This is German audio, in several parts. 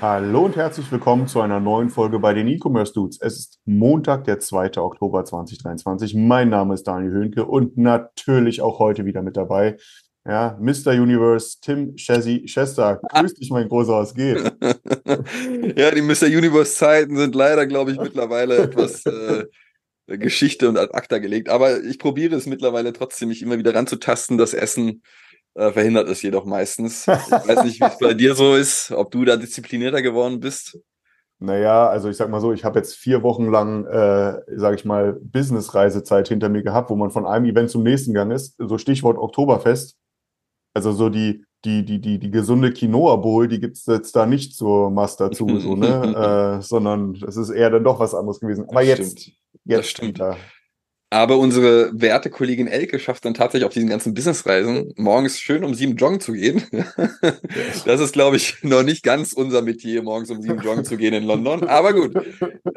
Hallo und herzlich willkommen zu einer neuen Folge bei den E-Commerce Dudes. Es ist Montag, der 2. Oktober 2023. Mein Name ist Daniel Höhnke und natürlich auch heute wieder mit dabei. Ja, Mr. Universe, Tim Chessy Chester. Grüß dich, mein Großer, was geht? ja, die Mr. Universe-Zeiten sind leider, glaube ich, mittlerweile etwas äh, Geschichte und ad acta gelegt. Aber ich probiere es mittlerweile trotzdem, mich immer wieder ranzutasten. Das Essen äh, verhindert es jedoch meistens. Ich weiß nicht, wie es bei dir so ist, ob du da disziplinierter geworden bist. Naja, also ich sag mal so, ich habe jetzt vier Wochen lang, äh, sage ich mal, Business-Reisezeit hinter mir gehabt, wo man von einem Event zum nächsten gegangen ist. So Stichwort Oktoberfest. Also so die, die, die, die, die gesunde Quinoa Bowl, die gibt's jetzt da nicht zur Master dazu, so, ne? äh, sondern es ist eher dann doch was anderes gewesen. Aber Das jetzt, stimmt. jetzt Das stimmt. wieder. Aber unsere werte Kollegin Elke schafft dann tatsächlich auf diesen ganzen Businessreisen morgens schön um sieben joggen zu gehen. Das ist, glaube ich, noch nicht ganz unser Metier, morgens um sieben joggen zu gehen in London. Aber gut.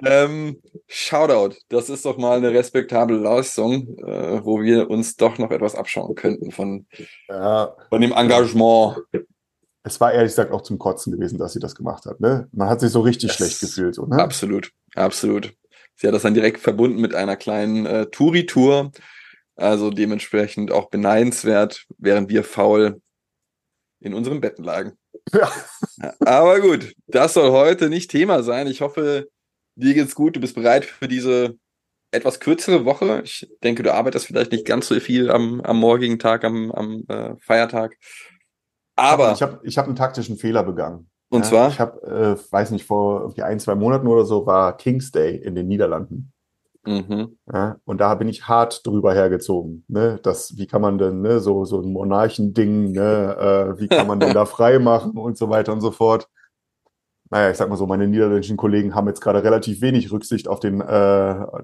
Ähm, Shoutout. Das ist doch mal eine respektable Leistung, äh, wo wir uns doch noch etwas abschauen könnten von, Ja, von dem Engagement. es war ehrlich gesagt auch zum Kotzen gewesen, dass sie das gemacht hat. Ne? Man hat sich so richtig Das- schlecht gefühlt. So, ne? Absolut, absolut. Sie hat das dann direkt verbunden mit einer kleinen äh, Touri-Tour. Also dementsprechend auch beneidenswert, während wir faul in unseren Betten lagen. Ja. Aber gut, das soll heute nicht Thema sein. Ich hoffe, dir geht's gut. Du bist bereit für diese etwas kürzere Woche. Ich denke, du arbeitest vielleicht nicht ganz so viel am, am morgigen Tag, am, am äh, Feiertag. Aber, ich habe ich hab einen taktischen Fehler begangen. Und Ja, zwar, Ich habe, äh, weiß nicht, vor irgendwie ein, zwei Monaten oder so war King's Day in den Niederlanden. mhm, Ja, und da bin ich hart drüber hergezogen. Ne? Das, wie kann man denn, ne, so, so ein Monarchending, ne, äh, wie kann man denn da frei machen und so weiter und so fort. Naja, ich sag mal so, meine niederländischen Kollegen haben jetzt gerade relativ wenig Rücksicht auf den äh,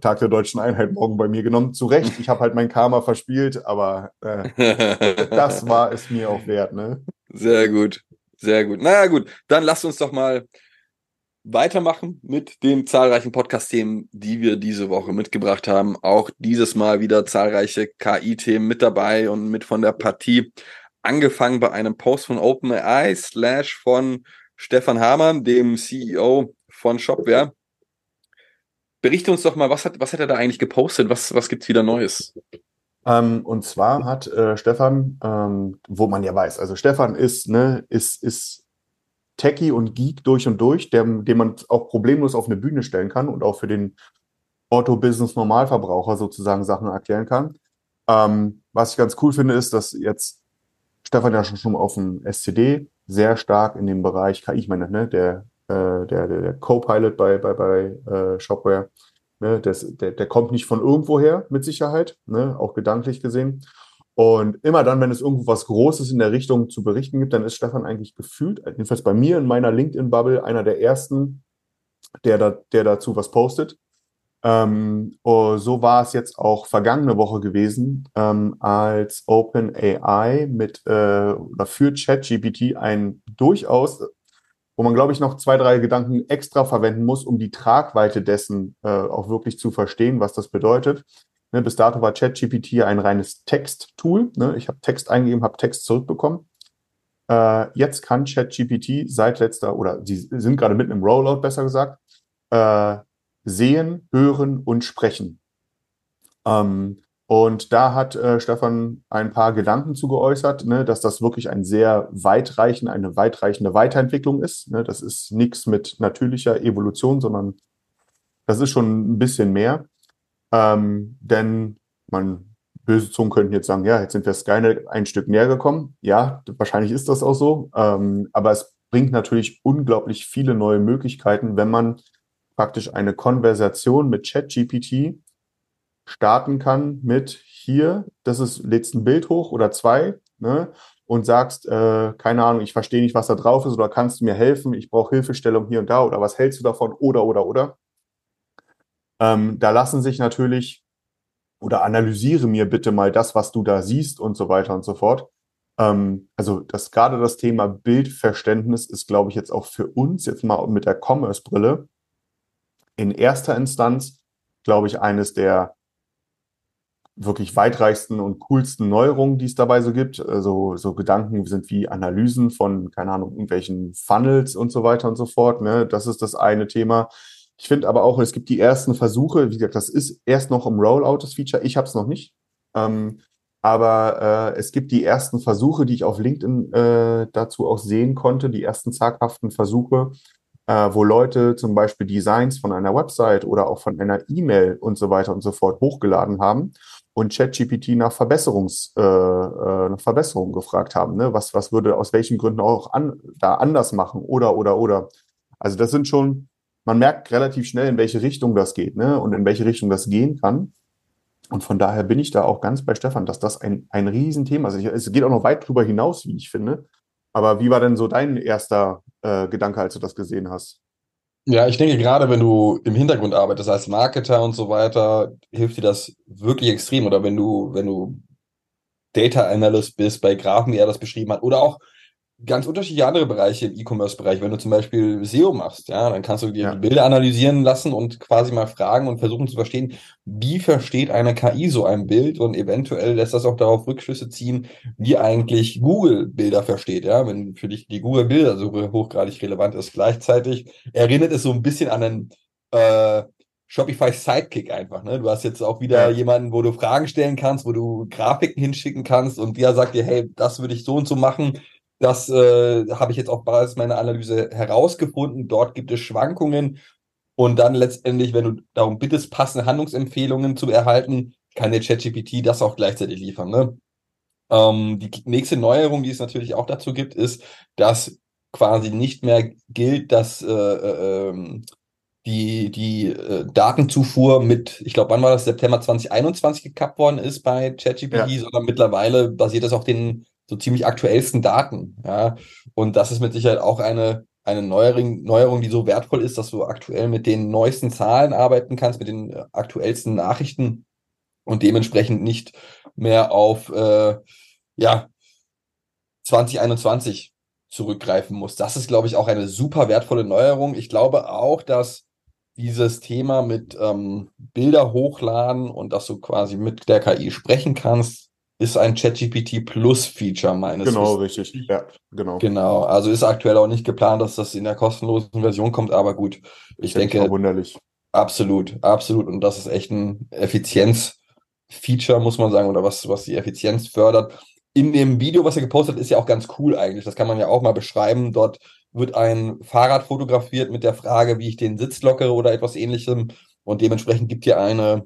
Tag der deutschen Einheit morgen bei mir genommen. Zu Recht, ich habe halt mein Karma verspielt, aber äh, das war es mir auch wert, ne? Sehr gut, sehr gut. Naja, gut, dann lasst uns doch mal weitermachen mit den zahlreichen Podcast-Themen, die wir diese Woche mitgebracht haben. Auch dieses Mal wieder zahlreiche KI-Themen mit dabei und mit von der Partie. Angefangen bei einem Post von OpenAI slash von Stefan Hamann, dem CEO von Shopware. Berichte uns doch mal, was hat, was hat er da eigentlich gepostet? Was, was gibt's wieder Neues? Ähm, und zwar hat äh, Stefan, ähm, wo man ja weiß, also Stefan ist, ne, ist, ist Techie und Geek durch und durch, den man auch problemlos auf eine Bühne stellen kann und auch für den Auto-Business-Normalverbraucher sozusagen Sachen erklären kann. Ähm, was ich ganz cool finde, ist, dass jetzt Stefan ja schon, schon auf dem SCD sehr stark in dem Bereich KI, ich meine, ne, der, äh, der, der, der Co-Pilot bei, bei, bei äh, Shopware, Ne, das, der, der kommt nicht von irgendwoher, mit Sicherheit, ne, auch gedanklich gesehen. Und immer dann, wenn es irgendwo was Großes in der Richtung zu berichten gibt, dann ist Stefan eigentlich gefühlt, jedenfalls bei mir in meiner LinkedIn-Bubble, einer der ersten, der, da, der dazu was postet. Ähm, oh, so war es jetzt auch vergangene Woche gewesen, ähm, als OpenAI mit äh, oder für ChatGPT ein durchaus wo man, glaube ich, noch zwei, drei Gedanken extra verwenden muss, um die Tragweite dessen äh, auch wirklich zu verstehen, was das bedeutet. Ne, bis dato war ChatGPT ein reines Text-Tool. Ne? Ich habe Text eingegeben, habe Text zurückbekommen. Äh, jetzt kann ChatGPT seit letzter, oder sie sind gerade mitten im Rollout, besser gesagt, äh, sehen, hören und sprechen. Ähm, und da hat äh, Stefan ein paar Gedanken zu geäußert, ne, dass das wirklich ein sehr weitreichend, eine weitreichende Weiterentwicklung ist. Ne, das ist nichts mit natürlicher Evolution, sondern das ist schon ein bisschen mehr. Ähm, denn man, böse Zungen könnten jetzt sagen, ja, jetzt sind wir Skynet ein Stück näher gekommen. Ja, wahrscheinlich ist das auch so. Ähm, aber es bringt natürlich unglaublich viele neue Möglichkeiten, wenn man praktisch eine Konversation mit ChatGPT starten kann mit hier, das ist, lädst ein Bild hoch oder zwei, ne? und sagst, äh, keine Ahnung, ich verstehe nicht, was da drauf ist oder kannst du mir helfen, ich brauche Hilfestellung hier und da oder was hältst du davon oder oder oder. Ähm, da lassen sich natürlich oder analysiere mir bitte mal das, was du da siehst und so weiter und so fort. Ähm, also das gerade das Thema Bildverständnis ist, glaube ich, jetzt auch für uns jetzt mal mit der Commerce-Brille in erster Instanz, glaube ich, eines der wirklich weitreichsten und coolsten Neuerungen, die es dabei so gibt. Also so Gedanken sind wie Analysen von, keine Ahnung, irgendwelchen Funnels und so weiter und so fort. Ne? Das ist das eine Thema. Ich finde aber auch, es gibt die ersten Versuche, wie gesagt, das ist erst noch im Rollout, das Feature. Ich habe es noch nicht. Ähm, aber äh, es gibt die ersten Versuche, die ich auf LinkedIn äh, dazu auch sehen konnte, die ersten zaghaften Versuche, äh, wo Leute zum Beispiel Designs von einer Website oder auch von einer E-Mail und so weiter und so fort hochgeladen haben und ChatGPT nach Verbesserungs, äh, äh, nach Verbesserungen gefragt haben. Ne? Was, was würde aus welchen Gründen auch an, da anders machen oder, oder, oder. Also das sind schon, man merkt relativ schnell, in welche Richtung das geht ne? und in welche Richtung das gehen kann. Und von daher bin ich da auch ganz bei Stefan, dass das ein, ein Riesenthema ist. Es geht auch noch weit drüber hinaus, wie ich finde. Aber wie war denn so dein erster äh, Gedanke, als du das gesehen hast? Ja, ich denke, gerade wenn du im Hintergrund arbeitest als Marketer und so weiter, hilft dir das wirklich extrem. Oder wenn du, wenn du Data Analyst bist bei Graphen, wie er das beschrieben hat, oder auch ganz unterschiedliche andere Bereiche im E-Commerce-Bereich. Wenn du zum Beispiel SEO machst, ja, dann kannst du dir Ja. die Bilder analysieren lassen und quasi mal fragen und versuchen zu verstehen, wie versteht eine KI so ein Bild und eventuell lässt das auch darauf Rückschlüsse ziehen, wie eigentlich Google Bilder versteht, ja. Wenn für dich die Google Bildersuche hochgradig relevant ist, gleichzeitig erinnert es so ein bisschen an einen äh, Shopify Sidekick einfach, ne? Du hast jetzt auch wieder jemanden, wo du Fragen stellen kannst, wo du Grafiken hinschicken kannst und der sagt dir, hey, das würde ich so und so machen. Das äh, habe ich jetzt auf Basis meiner Analyse herausgefunden. Dort gibt es Schwankungen. Und dann letztendlich, wenn du darum bittest, passende Handlungsempfehlungen zu erhalten, kann der ChatGPT das auch gleichzeitig liefern. Ne? Ähm, die nächste Neuerung, die es natürlich auch dazu gibt, ist, dass quasi nicht mehr gilt, dass äh, äh, ähm, die, die äh, Datenzufuhr mit, ich glaube, wann war das, September 2021 gekappt worden ist bei ChatGPT, Ja. sondern mittlerweile basiert das auf den so ziemlich aktuellsten Daten. Ja? Und das ist mit Sicherheit auch eine, eine Neuerung, Neuerung, die so wertvoll ist, dass du aktuell mit den neuesten Zahlen arbeiten kannst, mit den äh, aktuellsten Nachrichten und dementsprechend nicht mehr auf äh, ja, 2021 zurückgreifen muss. Das ist, glaube ich, auch eine super wertvolle Neuerung. Ich glaube auch, dass dieses Thema mit ähm, Bilder hochladen und dass du quasi mit der KI sprechen kannst, ist ein ChatGPT Plus Feature meines Genau, Wissens. richtig. Ja, genau. Genau, also ist aktuell auch nicht geplant, dass das in der kostenlosen Version kommt, aber gut, ich Fänd denke, verwunderlich. Absolut, absolut. Und das ist echt ein Effizienz-Feature, muss man sagen, oder was, was die Effizienz fördert. In dem Video, was er gepostet hat, ist ja auch ganz cool eigentlich. Das kann man ja auch mal beschreiben. Dort wird ein Fahrrad fotografiert mit der Frage, wie ich den Sitz lockere oder etwas ähnlichem. Und dementsprechend gibt dir eine,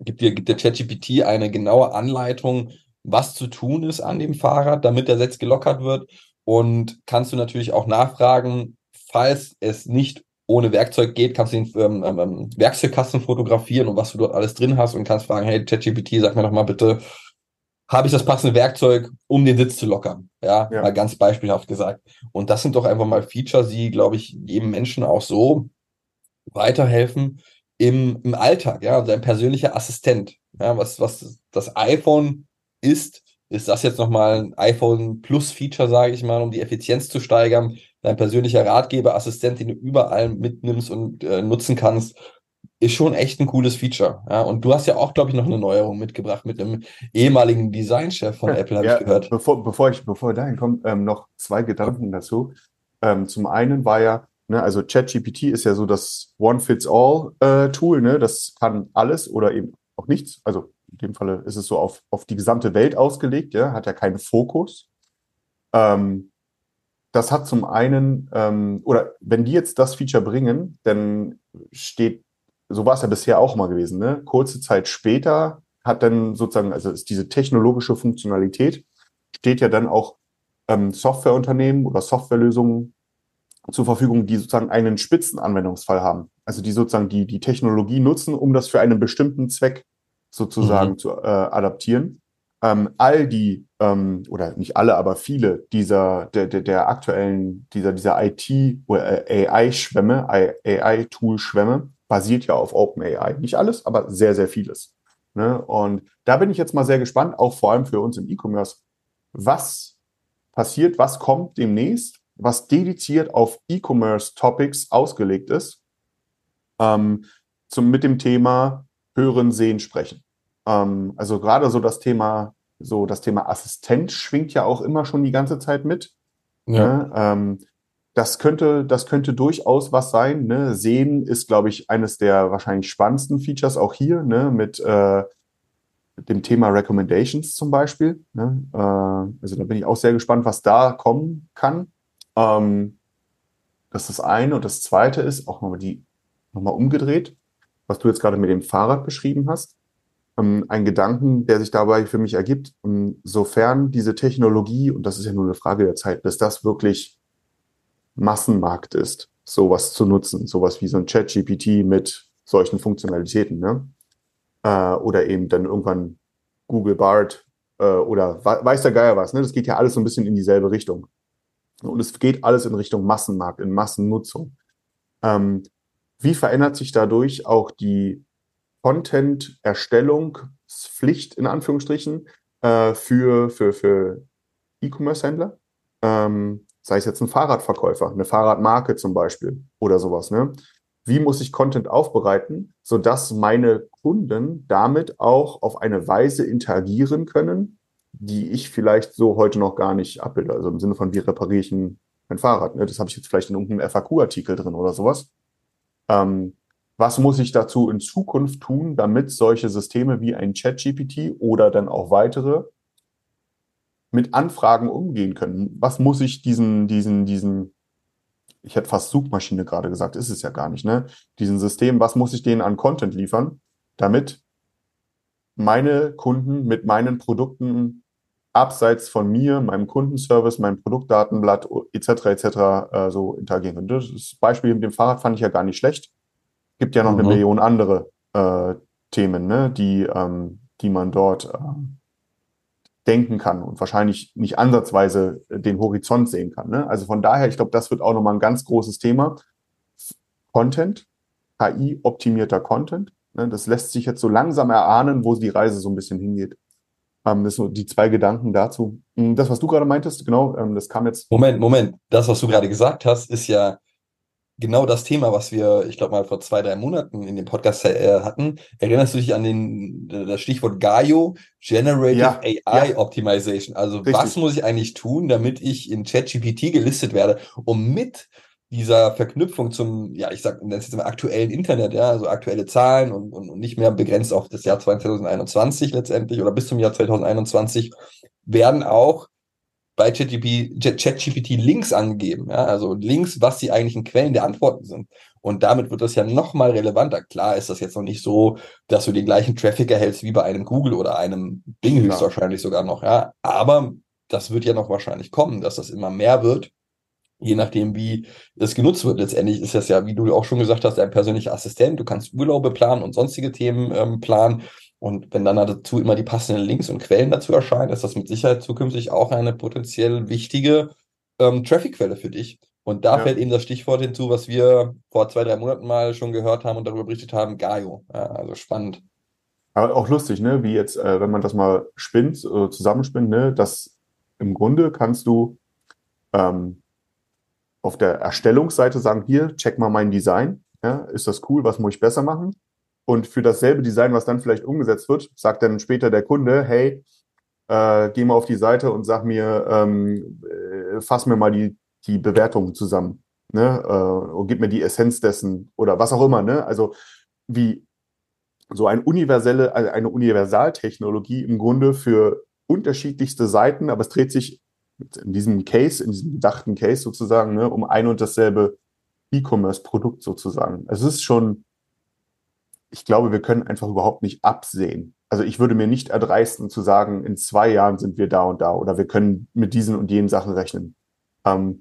gibt dir, gibt der ChatGPT eine genaue Anleitung, was zu tun ist an dem Fahrrad, damit der Sitz gelockert wird. Und kannst du natürlich auch nachfragen, falls es nicht ohne Werkzeug geht, kannst du den ähm, ähm, Werkzeugkasten fotografieren und was du dort alles drin hast und kannst fragen, hey, ChatGPT, sag mir doch mal bitte, habe ich das passende Werkzeug, um den Sitz zu lockern? Ja, Ja. mal ganz beispielhaft gesagt. Und das sind doch einfach mal Features, die, glaube ich, jedem Menschen auch so weiterhelfen im, im Alltag, ja, sein persönlicher Assistent. Ja, was, was das iPhone ist, ist das jetzt nochmal ein iPhone Plus Feature, sage ich mal, um die Effizienz zu steigern. Dein persönlicher Ratgeber, Assistent, den du überall mitnimmst und äh, nutzen kannst, ist schon echt ein cooles Feature. Ja, und du hast ja auch, glaube ich, noch eine Neuerung mitgebracht mit einem ehemaligen Designchef von Apple, habe Ja, ich gehört. Bevor, bevor ich, bevor dahin kommen, ähm, noch zwei Gedanken dazu. Ähm, zum einen war ja, ne, also ChatGPT ist ja so das One-Fits-All-Tool, ne? Das kann alles oder eben auch nichts. Also in dem Falle ist es so auf, auf die gesamte Welt ausgelegt, ja, hat ja keinen Fokus. Ähm, das hat zum einen, ähm, oder wenn die jetzt das Feature bringen, dann steht, so war es ja bisher auch mal gewesen, ne? Kurze Zeit später hat dann sozusagen, also ist diese technologische Funktionalität, steht ja dann auch ähm, Softwareunternehmen oder Softwarelösungen zur Verfügung, die sozusagen einen Spitzenanwendungsfall haben. Also die sozusagen die, die Technologie nutzen, um das für einen bestimmten Zweck sozusagen Mhm. zu äh, adaptieren. ähm, all die, ähm, oder nicht alle, aber viele dieser, der, der, der aktuellen, dieser, dieser IT- oder äh, AI-Schwämme, AI-Tool-Schwämme, basiert ja auf OpenAI. Nicht alles, aber sehr, sehr vieles. Ne? Und da bin ich jetzt mal sehr gespannt, auch vor allem für uns im E-Commerce, was passiert, was kommt demnächst, was dediziert auf E-Commerce-Topics ausgelegt ist, ähm, zum, mit dem Thema Hören, Sehen, Sprechen. Ähm, also gerade so das Thema, so das Thema Assistent schwingt ja auch immer schon die ganze Zeit mit. Ne? Ähm, das könnte, das könnte durchaus was sein. Ne? Sehen ist, glaube ich, eines der wahrscheinlich spannendsten Features auch hier, ne? mit äh, dem Thema Recommendations zum Beispiel. Ne? Äh, also da bin ich auch sehr gespannt, was da kommen kann. Ähm, das ist das eine. Und das zweite ist, auch nochmal die, nochmal umgedreht, was du jetzt gerade mit dem Fahrrad beschrieben hast ähm, ein Gedanken, der sich dabei für mich ergibt, ähm, sofern diese Technologie, und das ist ja nur eine Frage der Zeit, bis das wirklich Massenmarkt ist, sowas zu nutzen, sowas wie so ein Chat-GPT mit solchen Funktionalitäten, ne? Äh, oder eben dann irgendwann Google Bart äh, oder weiß der Geier was, ne? Das geht ja alles so ein bisschen in dieselbe Richtung. Und es geht alles in Richtung Massenmarkt, in Massennutzung. Ähm, wie verändert sich dadurch auch die Content-Erstellungspflicht in Anführungsstrichen äh, für, für, für E-Commerce-Händler. Ähm, sei es jetzt ein Fahrradverkäufer, eine Fahrradmarke zum Beispiel oder sowas. Ne? Wie muss ich Content aufbereiten, sodass meine Kunden damit auch auf eine Weise interagieren können, die ich vielleicht so heute noch gar nicht abbilde. Also im Sinne von, wie repariere ich ein, mein Fahrrad? Ne? Das habe ich jetzt vielleicht in irgendeinem FAQ-Artikel drin oder sowas. Ähm, was muss ich dazu in Zukunft tun, damit solche Systeme wie ein ChatGPT oder dann auch weitere mit Anfragen umgehen können? Was muss ich diesen, diesen, diesen, ich hätte fast Suchmaschine gerade gesagt, ist es ja gar nicht, ne? Diesen System, was muss ich denen an Content liefern, damit meine Kunden mit meinen Produkten abseits von mir, meinem Kundenservice, meinem Produktdatenblatt etc. etc. Äh, so interagieren können. Das Beispiel mit dem Fahrrad fand ich ja gar nicht schlecht gibt ja noch mhm. eine Million andere äh, Themen, ne, die, ähm, die man dort äh, denken kann und wahrscheinlich nicht ansatzweise den Horizont sehen kann. Ne? Also von daher, ich glaube, das wird auch nochmal ein ganz großes Thema. Content, KI-optimierter Content. Ne? Das lässt sich jetzt so langsam erahnen, wo die Reise so ein bisschen hingeht. Ähm, das sind die zwei Gedanken dazu. Hm, das, was du gerade meintest, genau, ähm, das kam jetzt. Moment, Moment. Das, was du gerade gesagt hast, ist ja genau das Thema, was wir, ich glaube mal vor zwei, drei Monaten in dem Podcast äh, hatten. Erinnerst du dich an den, das Stichwort Gaio, Generative Ja, AI ja. Optimization? Also Richtig. was muss ich eigentlich tun, damit ich in ChatGPT gelistet werde, um mit dieser Verknüpfung zum, ja, ich sag, jetzt mal aktuellen Internet, ja, also aktuelle Zahlen und, und, und nicht mehr begrenzt auf das Jahr 2021 letztendlich oder bis zum Jahr 2021 werden auch bei ChatGPT Links angegeben, ja, also Links, was die eigentlichen Quellen der Antworten sind. Und damit wird das ja nochmal relevanter. Klar ist das jetzt noch nicht so, dass du den gleichen Traffic erhältst wie bei einem Google oder einem Bing höchstwahrscheinlich sogar noch, ja. Aber das wird ja noch wahrscheinlich kommen, dass das immer mehr wird, je nachdem, wie es genutzt wird. Letztendlich ist das ja, wie du auch schon gesagt hast, ein persönlicher Assistent. Du kannst Urlaube planen und sonstige Themen ähm, planen. Und wenn dann dazu immer die passenden Links und Quellen dazu erscheinen, ist das mit Sicherheit zukünftig auch eine potenziell wichtige ähm, Traffic-Quelle für dich. Und da Ja. fällt eben das Stichwort hinzu, was wir vor zwei, drei Monaten mal schon gehört haben und darüber berichtet haben, Gaio. Ja, also spannend. Aber auch lustig, ne? Wie jetzt, äh, wenn man das mal spinnt, äh, zusammenspinnt, ne? Das im Grunde kannst du ähm, auf der Erstellungsseite sagen, hier, check mal mein Design. Ja, ist das cool? Was muss ich besser machen? Und für dasselbe Design, was dann vielleicht umgesetzt wird, sagt dann später der Kunde, hey, äh, geh mal auf die Seite und sag mir, ähm, äh, fass mir mal die, die Bewertungen zusammen. Ne? Äh, und gib mir die Essenz dessen oder was auch immer. Ne? Also wie so ein universelle, also eine Universaltechnologie im Grunde für unterschiedlichste Seiten, aber es dreht sich in diesem Case, in diesem gedachten Case sozusagen, ne, um ein und dasselbe E-Commerce-Produkt sozusagen. Es ist schon, ich glaube, wir können einfach überhaupt nicht absehen. Also ich würde mir nicht erdreisten zu sagen, in zwei Jahren sind wir da und da oder wir können mit diesen und jenen Sachen rechnen. Ähm,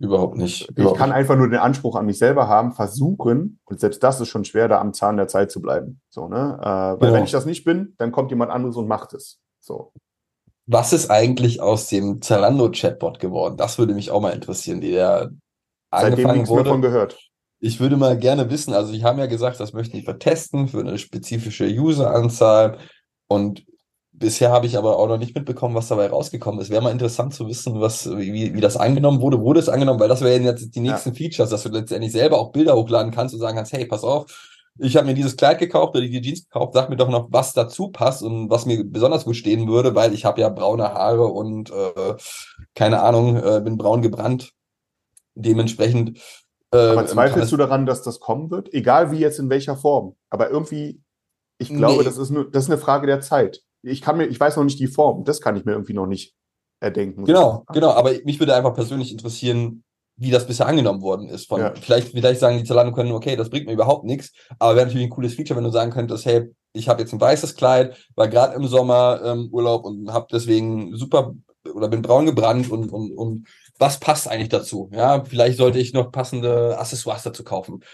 Überhaupt nicht. ich Überhaupt kann nicht. einfach nur den Anspruch an mich selber haben, versuchen, und selbst das ist schon schwer, da am Zahn der Zeit zu bleiben. So, ne? Äh, weil Genau. wenn ich das nicht bin, dann kommt jemand anderes und macht es. So. Was ist eigentlich aus dem Zalando-Chatbot geworden? Das würde mich auch mal interessieren, die der Seitdem angefangen nichts mehr von wurde. gehört. Ich würde mal gerne wissen, also die haben ja gesagt, das möchten die vertesten für eine spezifische Useranzahl und bisher habe ich aber auch noch nicht mitbekommen, was dabei rausgekommen ist. Wäre mal interessant zu wissen, was, wie, wie das angenommen wurde. Wurde es angenommen? Weil das wären jetzt die Ja. nächsten Features, dass du letztendlich selber auch Bilder hochladen kannst und sagen kannst, hey, pass auf, ich habe mir dieses Kleid gekauft oder die Jeans gekauft, sag mir doch noch, was dazu passt und was mir besonders gut stehen würde, weil ich habe ja braune Haare und äh, keine Ahnung, äh, bin braun gebrannt. Dementsprechend äh, Aber zweifelst du daran, dass das kommen wird? Egal wie jetzt in welcher Form. Aber irgendwie, ich glaube, Nee. das ist nur, das ist eine Frage der Zeit. Ich kann mir, ich weiß noch nicht die Form. Das kann ich mir irgendwie noch nicht erdenken. Genau, genau. Aber mich würde einfach persönlich interessieren, wie das bisher angenommen worden ist. Von, Ja. vielleicht, vielleicht sagen die Zalando können, okay, das bringt mir überhaupt nichts, aber wäre natürlich ein cooles Feature, wenn du sagen könntest, hey, ich habe jetzt ein weißes Kleid, war gerade im Sommer ähm, Urlaub und habe deswegen super oder bin braun gebrannt und, und, und was passt eigentlich dazu? Ja, vielleicht sollte ich noch passende Accessoires dazu kaufen.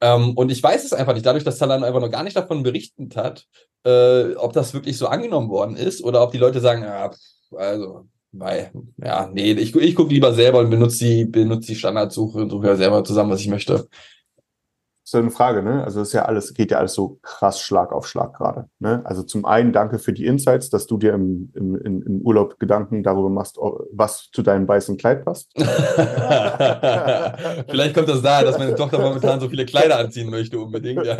Ähm, und ich weiß es einfach nicht, dadurch, dass Zalando einfach noch gar nicht davon berichtet hat, äh, ob das wirklich so angenommen worden ist oder ob die Leute sagen, ja, also, weil, ja, nee, ich, ich gucke lieber selber und benutze die, benutze die Standardsuche und suche ja selber zusammen, was ich möchte. ist ja eine Frage, ne? Also es ist ja alles, geht ja alles so krass Schlag auf Schlag gerade. Ne? Also zum einen danke für die Insights, dass du dir im, im, im Urlaub Gedanken darüber machst, was zu deinem weißen Kleid passt. Vielleicht kommt das daher, dass meine Tochter momentan so viele Kleider anziehen möchte, unbedingt. Ja.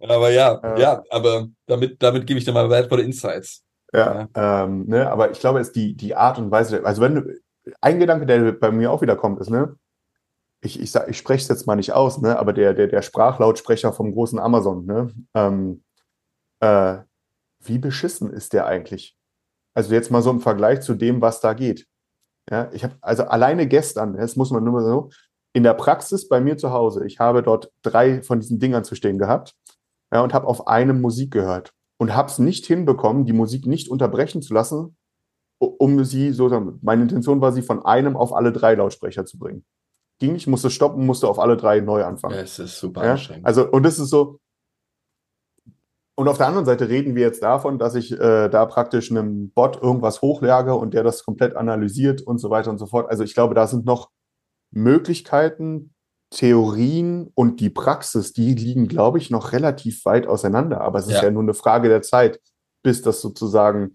Aber ja, Ja. ja, aber damit, damit gebe ich dir mal wertvolle Insights. Ja, ähm, ne, aber ich glaube, es ist die, die Art und Weise, also wenn du, ein Gedanke, der bei mir auch wieder kommt, ist, ne, ich, ich sag, ich spreche es jetzt mal nicht aus, ne, aber der, der, der Sprachlautsprecher vom großen Amazon, ne, ähm, äh, wie beschissen ist der eigentlich? Also jetzt mal so im Vergleich zu dem, was da geht. Ja, ich habe also alleine gestern, das muss man nur mal so, in der Praxis bei mir zu Hause, ich habe dort drei von diesen Dingern zu stehen gehabt, ja, und habe auf einem Musik gehört und habe es nicht hinbekommen, die Musik nicht unterbrechen zu lassen, um sie so, meine Intention war, sie von einem auf alle drei Lautsprecher zu bringen. Ging nicht, musste stoppen, musste auf alle drei neu anfangen. Es ist super Ja? anstrengend. Also, und das ist so. Und auf der anderen Seite reden wir jetzt davon, dass ich äh, da praktisch einem Bot irgendwas hochlage und der das komplett analysiert und so weiter und so fort. Also ich glaube, da sind noch Möglichkeiten, Theorien und die Praxis, die liegen, glaube ich, noch relativ weit auseinander. Aber es ist Ja. ja nur eine Frage der Zeit, bis das sozusagen,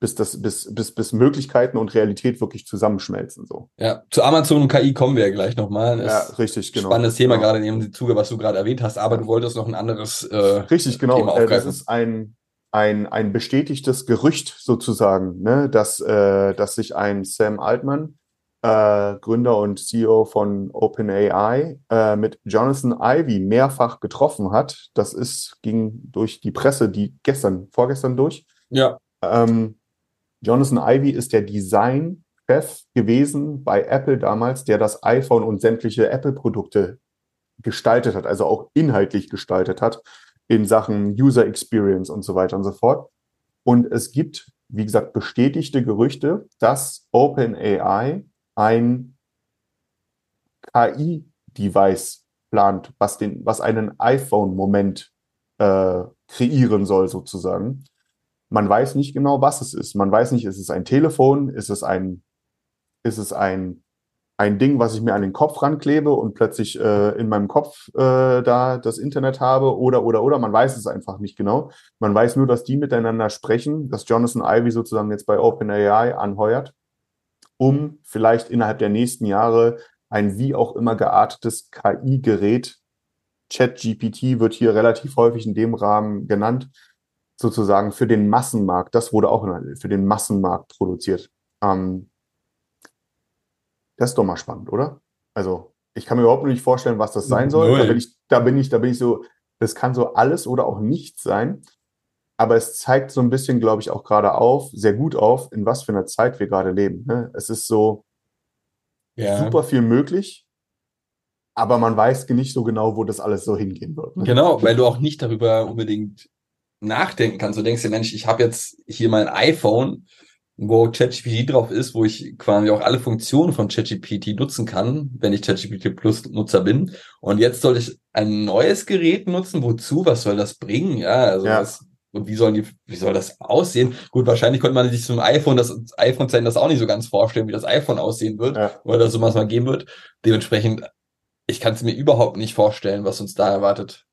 bis das, bis, bis, bis Möglichkeiten und Realität wirklich zusammenschmelzen. So. Ja, zu Amazon und KI kommen wir ja gleich nochmal. Ja, richtig, genau. spannendes Thema, Genau. gerade in dem Zuge, was du gerade erwähnt hast, aber du wolltest noch ein anderes äh, Richtig, genau. Thema Äh, das aufgreifen. ist ein, ein, ein bestätigtes Gerücht sozusagen, ne, dass, äh, dass sich ein Sam Altman, äh, Gründer und CEO von OpenAI, äh, mit Jonathan Ivey mehrfach getroffen hat. Das ist, ging durch die Presse, die gestern, vorgestern durch. Ja, Ähm, Jonathan Ivey ist der Designchef gewesen bei Apple damals, der das iPhone und sämtliche Apple-Produkte gestaltet hat, also auch inhaltlich gestaltet hat in Sachen User Experience und so weiter und so fort. Und es gibt, wie gesagt, bestätigte Gerüchte, dass OpenAI ein KI-Device plant, was den, was einen iPhone-Moment äh, kreieren soll, sozusagen. Man weiß nicht genau, was es ist. Man weiß nicht, ist es ein Telefon, ist es ein, ist es ein, ein Ding, was ich mir an den Kopf ranklebe und plötzlich äh, in meinem Kopf äh, da das Internet habe oder, oder, oder. Man weiß es einfach nicht genau. Man weiß nur, dass die miteinander sprechen, dass Jonathan Ivey sozusagen jetzt bei OpenAI anheuert, um vielleicht innerhalb der nächsten Jahre ein wie auch immer geartetes KI-Gerät, ChatGPT wird hier relativ häufig in dem Rahmen genannt, sozusagen für den Massenmarkt, das wurde auch für den Massenmarkt produziert. Ähm, das ist doch mal spannend, oder? Also, ich kann mir überhaupt nicht vorstellen, was das sein soll. Da bin ich, da bin ich, da bin ich so, das kann so alles oder auch nichts sein. Aber es zeigt so ein bisschen, glaube ich, auch gerade auf, sehr gut auf, in was für einer Zeit wir gerade leben. Ne? Es ist so ja. super viel möglich, aber man weiß nicht so genau, wo das alles so hingehen wird. Ne? Genau, weil du auch nicht darüber unbedingt nachdenken kannst. Du denkst dir, Mensch, ich habe jetzt hier mein iPhone, wo ChatGPT drauf ist, wo ich quasi auch alle Funktionen von ChatGPT nutzen kann, wenn ich ChatGPT Plus Nutzer bin. Und jetzt soll ich ein neues Gerät nutzen. Wozu? Was soll das bringen? Ja, also Ja. was, Und wie sollen die, wie soll das aussehen? Gut, wahrscheinlich konnte man sich zum iPhone, das iPhone sein, das auch nicht so ganz vorstellen, wie das iPhone aussehen wird Ja. oder dass sowas mal geben wird. Dementsprechend, ich kann es mir überhaupt nicht vorstellen, was uns da erwartet.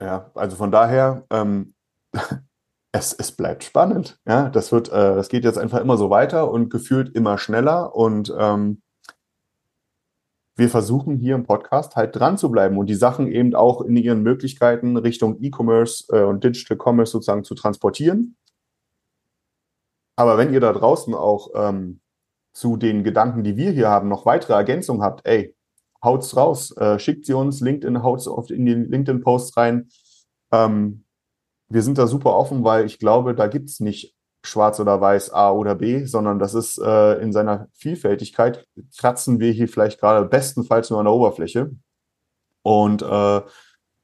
Ja, also von daher, ähm, es, es bleibt spannend. Ja, das wird, äh, das geht jetzt einfach immer so weiter und gefühlt immer schneller und ähm, wir versuchen hier im Podcast halt dran zu bleiben und die Sachen eben auch in ihren Möglichkeiten Richtung E-Commerce äh, und Digital Commerce sozusagen zu transportieren. Aber wenn ihr da draußen auch ähm, zu den Gedanken, die wir hier haben, noch weitere Ergänzungen habt, ey, haut's raus, äh, schickt sie uns, LinkedIn haut's oft in die LinkedIn-Posts rein. Ähm, wir sind da super offen, weil ich glaube, da gibt's nicht schwarz oder weiß, A oder B, sondern das ist äh, in seiner Vielfältigkeit, kratzen wir hier vielleicht gerade bestenfalls nur an der Oberfläche. Und äh,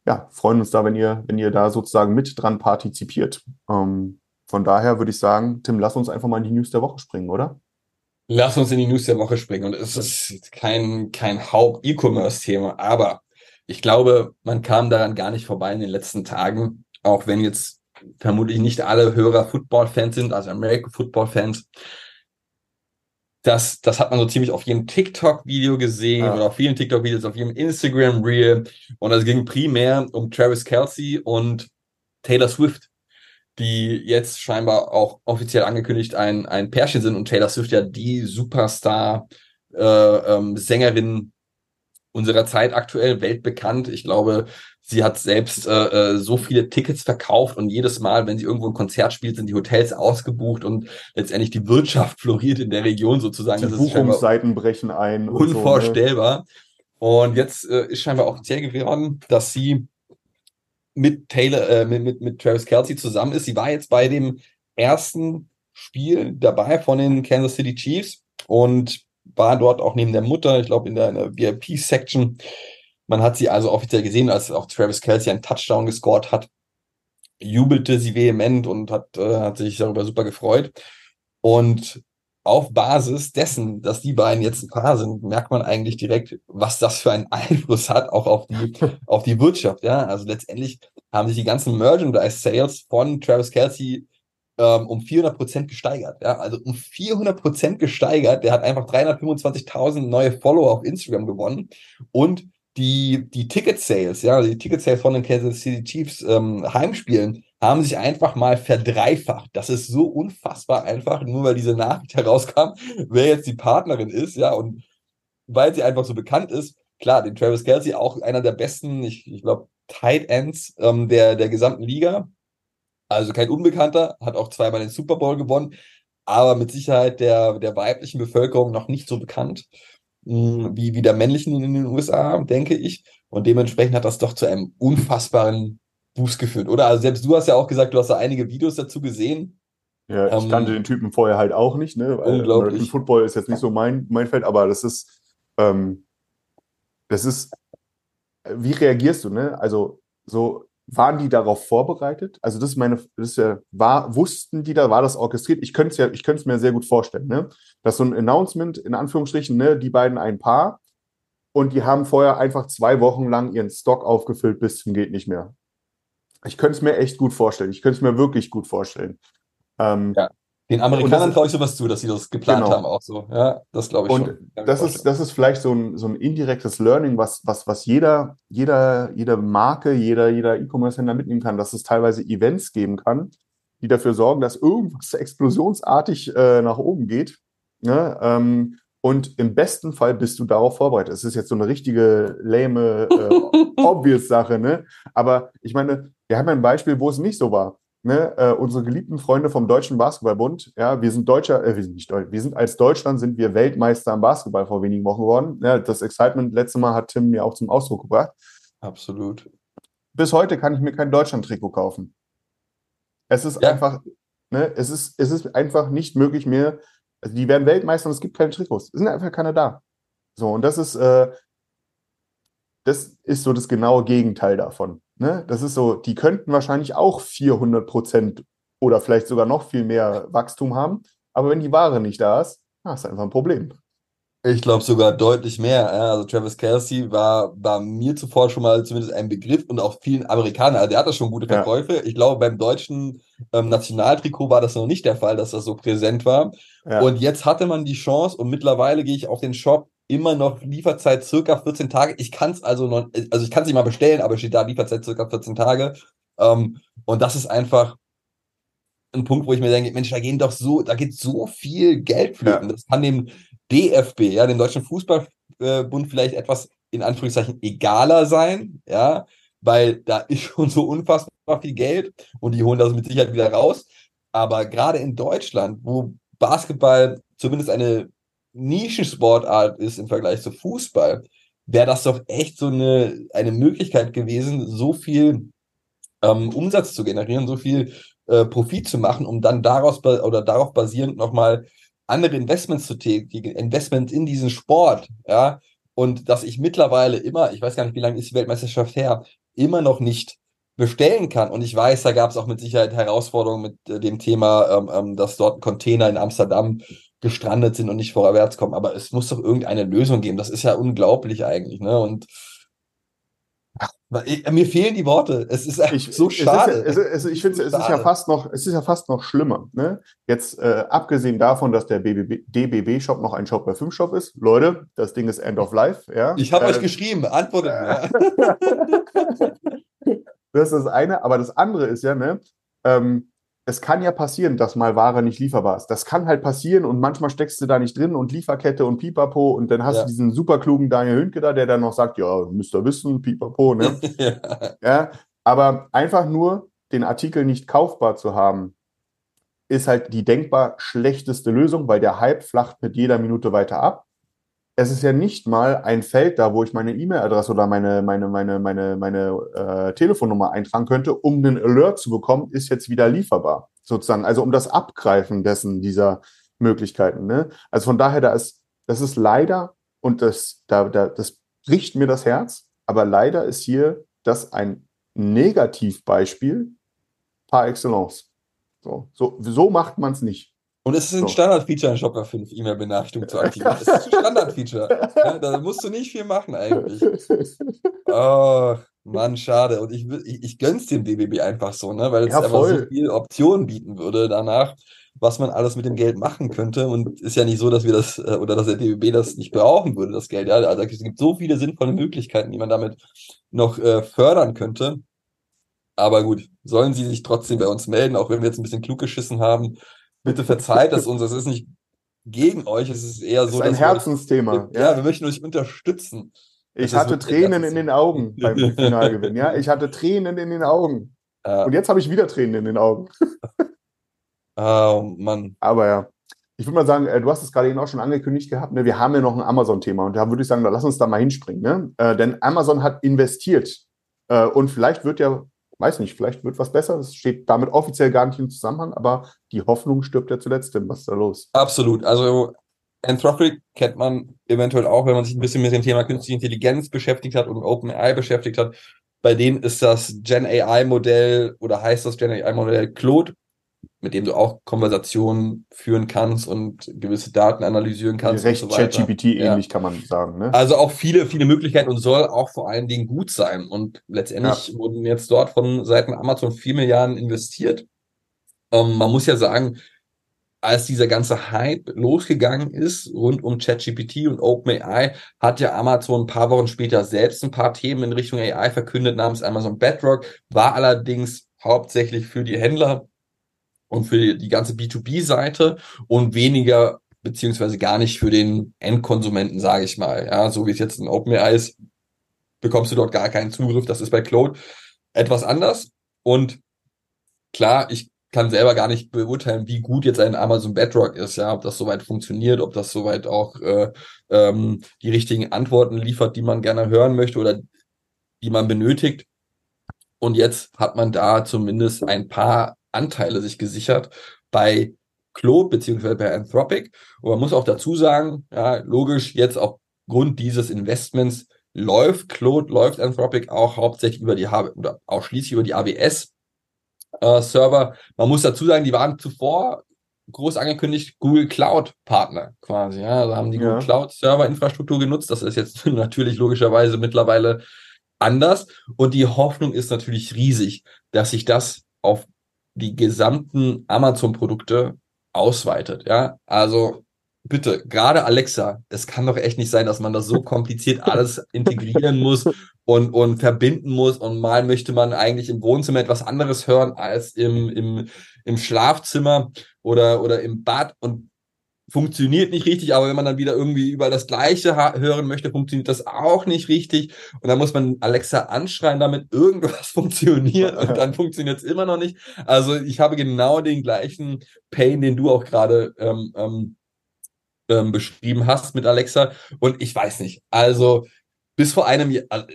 ja, freuen uns da, wenn ihr, wenn ihr da sozusagen mit dran partizipiert. Ähm, von daher würde ich sagen, Tim, lass uns einfach mal in die News der Woche springen, oder? Lass uns in die News der Woche springen. Und es ist kein, kein Haupt-E-Commerce-Thema, aber ich glaube, man kam daran gar nicht vorbei in den letzten Tagen, auch wenn jetzt vermutlich nicht alle Hörer Football-Fans sind, also American Football-Fans. Das, das hat man so ziemlich auf jedem TikTok-Video gesehen Ja. oder auf vielen TikTok-Videos, auf jedem Instagram-Reel. Und es ging primär um Travis Kelsey und Taylor Swift, die jetzt scheinbar auch offiziell angekündigt ein, ein Pärchen sind und Taylor Swift ja die Superstar äh, ähm, Sängerin unserer Zeit aktuell, weltbekannt. Ich glaube, sie hat selbst äh, äh, so viele Tickets verkauft und jedes Mal, wenn sie irgendwo ein Konzert spielt, sind die Hotels ausgebucht und letztendlich die Wirtschaft floriert in der Region sozusagen. Die Das Buchungsseiten brechen ein. und so, ne? unvorstellbar. Und jetzt äh, ist scheinbar offiziell geworden, dass sie mit Taylor, äh, mit, mit, mit Travis Kelsey zusammen ist. Sie war jetzt bei dem ersten Spiel dabei von den Kansas City Chiefs und war dort auch neben der Mutter, ich glaube in der, der VIP-Section. Man hat sie also offiziell gesehen, als auch Travis Kelsey einen Touchdown gescored hat, jubelte sie vehement und hat, äh, hat sich darüber super gefreut. Und auf Basis dessen, dass die beiden jetzt ein Paar sind, merkt man eigentlich direkt, was das für einen Einfluss hat, auch auf die, auf die Wirtschaft. Ja, also letztendlich haben sich die ganzen Merchandise Sales von Travis Kelsey ähm, um 400 Prozent gesteigert. Ja, also um 400 Prozent gesteigert. Der hat einfach 325.000 neue Follower auf Instagram gewonnen und die, die Ticket Sales, ja, die Ticket Sales von den Kansas City Chiefs ähm, Heimspielen haben sich einfach mal verdreifacht. Das ist so unfassbar einfach, nur weil diese Nachricht herauskam, wer jetzt die Partnerin ist, ja, und weil sie einfach so bekannt ist. Klar, den Travis Kelsey auch einer der besten, ich, ich glaube, Tight Ends ähm, der, der gesamten Liga. Also kein Unbekannter, hat auch zweimal den Super Bowl gewonnen, aber mit Sicherheit der, der weiblichen Bevölkerung noch nicht so bekannt mh, wie, wie der männlichen in den USA, denke ich. Und dementsprechend hat das doch zu einem unfassbaren Boost geführt, oder? Also selbst du hast ja auch gesagt, du hast da einige Videos dazu gesehen. Ja, ich Ähm, kannte den Typen vorher halt auch nicht, ne? Weil Unglaublich. American Football ist jetzt nicht so mein, mein Feld, aber das ist, ähm, das ist, wie reagierst du, ne? Also, so, waren die darauf vorbereitet? Also, das ist meine, das ist ja, war, wussten die da, war das orchestriert? Ich könnte es ja, ich könnte es mir sehr gut vorstellen, ne? Dass so ein Announcement, in Anführungsstrichen, ne, die beiden ein Paar und die haben vorher einfach zwei Wochen lang ihren Stock aufgefüllt bis zum geht nicht mehr. Ich könnte es mir echt gut vorstellen. Ich könnte es mir wirklich gut vorstellen. Ähm, Ja, Den Amerikanern traue ich sowas zu, dass sie das geplant Genau. haben, auch so. Ja, das glaube ich Und schon. Das ist, das ist vielleicht so ein, so ein indirektes Learning, was, was, was jeder, jeder, jede Marke, jeder, jeder E-Commerce-Händler mitnehmen kann, dass es teilweise Events geben kann, die dafür sorgen, dass irgendwas explosionsartig äh, nach oben geht. Ne? Ähm, und im besten Fall bist du darauf vorbereitet. Es ist jetzt so eine richtige lame, äh, obvious Sache, ne? Aber ich meine, wir haben ja ein Beispiel, wo es nicht so war. Ne, äh, unsere geliebten Freunde vom Deutschen Basketballbund, ja, wir sind Deutscher, äh, wir sind nicht Deutsch, wir sind als Deutschland sind wir Weltmeister im Basketball vor wenigen Wochen geworden. Ja, das Excitement letzte Mal hat Tim mir auch zum Ausdruck gebracht. Absolut. Bis heute kann ich mir kein Deutschland-Trikot kaufen. Es ist Ja. einfach, ne, es ist, es ist einfach nicht möglich mehr. Also die werden Weltmeister und es gibt keine Trikots. Es sind einfach keine da. So, und das ist, äh, das ist so das genaue Gegenteil davon. Ne? Das ist so, die könnten wahrscheinlich auch 400 Prozent oder vielleicht sogar noch viel mehr Wachstum haben. Aber wenn die Ware nicht da ist, ah, ist einfach ein Problem. Ich glaube sogar deutlich mehr. Ja. Also Travis Kelsey war, war mir zuvor schon mal zumindest ein Begriff und auch vielen Amerikanern. Also der hatte schon gute Ja. Verkäufe. Ich glaube, beim deutschen ähm, Nationaltrikot war das noch nicht der Fall, dass das so präsent war. Ja. Und jetzt hatte man die Chance und mittlerweile gehe ich auf den Shop immer noch Lieferzeit circa 14 Tage. Ich kann es also noch, also ich kann es nicht mal bestellen, aber steht da Lieferzeit circa 14 Tage. Ähm, und das ist einfach ein Punkt, wo ich mir denke, Mensch, da gehen doch so, da geht so viel Geld flöten. Das kann dem DFB, ja, dem Deutschen Fußballbund vielleicht etwas in Anführungszeichen egaler sein, ja, weil da ist schon so unfassbar viel Geld und die holen das mit Sicherheit wieder raus. Aber gerade in Deutschland, wo Basketball zumindest eine Nischensportart ist im Vergleich zu Fußball, wäre das doch echt so eine, eine Möglichkeit gewesen, so viel ähm, Umsatz zu generieren, so viel äh, Profit zu machen, um dann daraus oder darauf basierend nochmal andere Investments zu tätigen, Investments in diesen Sport, ja. Und dass ich mittlerweile immer, ich weiß gar nicht, wie lange ist die Weltmeisterschaft her, immer noch nicht bestellen kann. Und ich weiß, da gab es auch mit Sicherheit Herausforderungen mit äh, dem Thema, ähm, ähm, dass dort Container in Amsterdam gestrandet sind und nicht vorwärts kommen. Aber es muss doch irgendeine Lösung geben. Das ist ja unglaublich eigentlich, ne? Und ach, ich, mir fehlen die Worte. Es ist Ich, so schade. Es ist, ja- es ist, ich finde, es ist ja fast noch, es ist ja fast noch schlimmer. Ne? Jetzt äh, abgesehen davon, dass der DBB-Shop noch ein Shop bei 5 Shop ist, Leute, das Ding ist End of Life. Ja? Ich habe Äh, euch geschrieben, antwortet mir. Das ist das eine, aber das andere ist ja, ne, ähm, es kann ja passieren, dass mal Ware nicht lieferbar ist. Das kann halt passieren und manchmal steckst du da nicht drin und Lieferkette und Pipapo und dann hast Ja. du diesen super klugen Daniel Hünke da, der dann noch sagt, ja, müsst ihr wissen, Pipapo, ne? ja. ja, aber einfach nur den Artikel nicht kaufbar zu haben, ist halt die denkbar schlechteste Lösung, weil der Hype flacht mit jeder Minute weiter ab. Es ist ja nicht mal ein Feld da, wo ich meine E-Mail-Adresse oder meine, meine, meine, meine, meine äh, Telefonnummer eintragen könnte, um einen Alert zu bekommen, ist jetzt wieder lieferbar, sozusagen. Also um das Abgreifen dessen, dieser Möglichkeiten. Ne? Also von daher, da ist, das ist leider, und das, da, da, das bricht mir das Herz, aber leider ist hier das ein Negativbeispiel par excellence. So, so, so macht man es nicht. Und es ist ein So. Standardfeature in Shopper 5, E-Mail-Benachrichtigung zu aktivieren. Es ist ein Standardfeature. Ja, da musst du nicht viel machen eigentlich. Oh, Mann, schade. Und ich, ich, ich gönn's dem BBB einfach so, ne? Weil es Ja, einfach so viele Optionen bieten würde danach, was man alles mit dem Geld machen könnte. Und ist ja nicht so, dass wir das, äh, oder dass der BBB das nicht brauchen würde, das Geld. Ja, also es gibt so viele sinnvolle Möglichkeiten, die man damit noch äh, fördern könnte. Aber gut, sollen sie sich trotzdem bei uns melden, auch wenn wir jetzt ein bisschen klug geschissen haben. Bitte verzeiht es uns, es ist nicht gegen euch, es ist eher Das so, ist ein dass wir, Herzensthema. ja, wir möchten euch unterstützen. Ich Das hatte Tränen in Herzensthema. den Augen beim Finalgewinn. Ja, ich hatte Tränen in den Augen. Ja. Und jetzt habe ich wieder Tränen in den Augen. Oh Mann. Aber ja. Ich würde mal sagen, äh, du hast es gerade eben auch schon angekündigt gehabt, ne? wir haben ja noch ein Amazon-Thema und da würde ich sagen, lass uns da mal hinspringen. Ne? Äh, denn Amazon hat investiert äh, und vielleicht wird ja, weiß nicht, vielleicht wird was besser. Das steht damit offiziell gar nicht im Zusammenhang, aber die Hoffnung stirbt ja zuletzt. Was ist da los? Absolut. Also Anthropic kennt man eventuell auch, wenn man sich ein bisschen mit dem Thema künstliche Intelligenz beschäftigt hat und OpenAI beschäftigt hat. Bei denen ist das Gen AI Modell oder heißt das Gen AI Modell Claude, mit dem du auch Konversationen führen kannst und gewisse Daten analysieren kannst Recht so. ChatGPT Ja. ähnlich kann man sagen. Ne? Also auch viele, viele Möglichkeiten und soll auch vor allen Dingen gut sein. Und letztendlich wurden jetzt dort von Seiten Amazon 4 Milliarden investiert. Ähm, man muss ja sagen, als dieser ganze Hype losgegangen ist rund um ChatGPT und OpenAI, hat ja Amazon ein paar Wochen später selbst ein paar Themen in Richtung AI verkündet namens Amazon Bedrock, war allerdings hauptsächlich für die Händler und für die, ganze B2B-Seite und weniger beziehungsweise gar nicht für den Endkonsumenten, sage ich mal. Ja, so wie es jetzt in OpenAI ist, bekommst du dort gar keinen Zugriff. Das ist bei Cloud etwas anders. Und klar, ich kann selber gar nicht beurteilen, wie gut jetzt ein Amazon Bedrock ist, ja, ob das soweit funktioniert, ob das soweit auch äh, ähm, die richtigen Antworten liefert, die man gerne hören möchte oder die man benötigt. Und jetzt hat man da zumindest ein paar Anteile sich gesichert bei Claude beziehungsweise bei Anthropic. Und man muss auch dazu sagen, ja, logisch, jetzt aufgrund dieses Investments läuft Claude, läuft Anthropic auch hauptsächlich über die H oder ausschließlich über die AWS äh, Server. Man muss dazu sagen, die waren zuvor groß angekündigt, Google Cloud Partner quasi. Ja, also haben die Ja. Google Cloud Serverinfrastruktur genutzt. Das ist jetzt natürlich logischerweise mittlerweile anders. Und die Hoffnung ist natürlich riesig, dass sich das auf die gesamten Amazon-Produkte ausweitet. Ja, also bitte, gerade Alexa, es kann doch echt nicht sein, dass man das so kompliziert alles integrieren muss und, und verbinden muss und mal möchte man eigentlich im Wohnzimmer etwas anderes hören als im, im, im Schlafzimmer oder, oder im Bad und funktioniert nicht richtig, aber wenn man dann wieder irgendwie überall das Gleiche hören möchte, funktioniert das auch nicht richtig. Und dann muss man Alexa anschreien, damit irgendwas funktioniert und dann funktioniert es immer noch nicht. Also ich habe genau den gleichen Pain, den du auch gerade ähm, ähm, ähm, beschrieben hast mit Alexa. Und ich weiß nicht, also bis vor einem Jahr, also,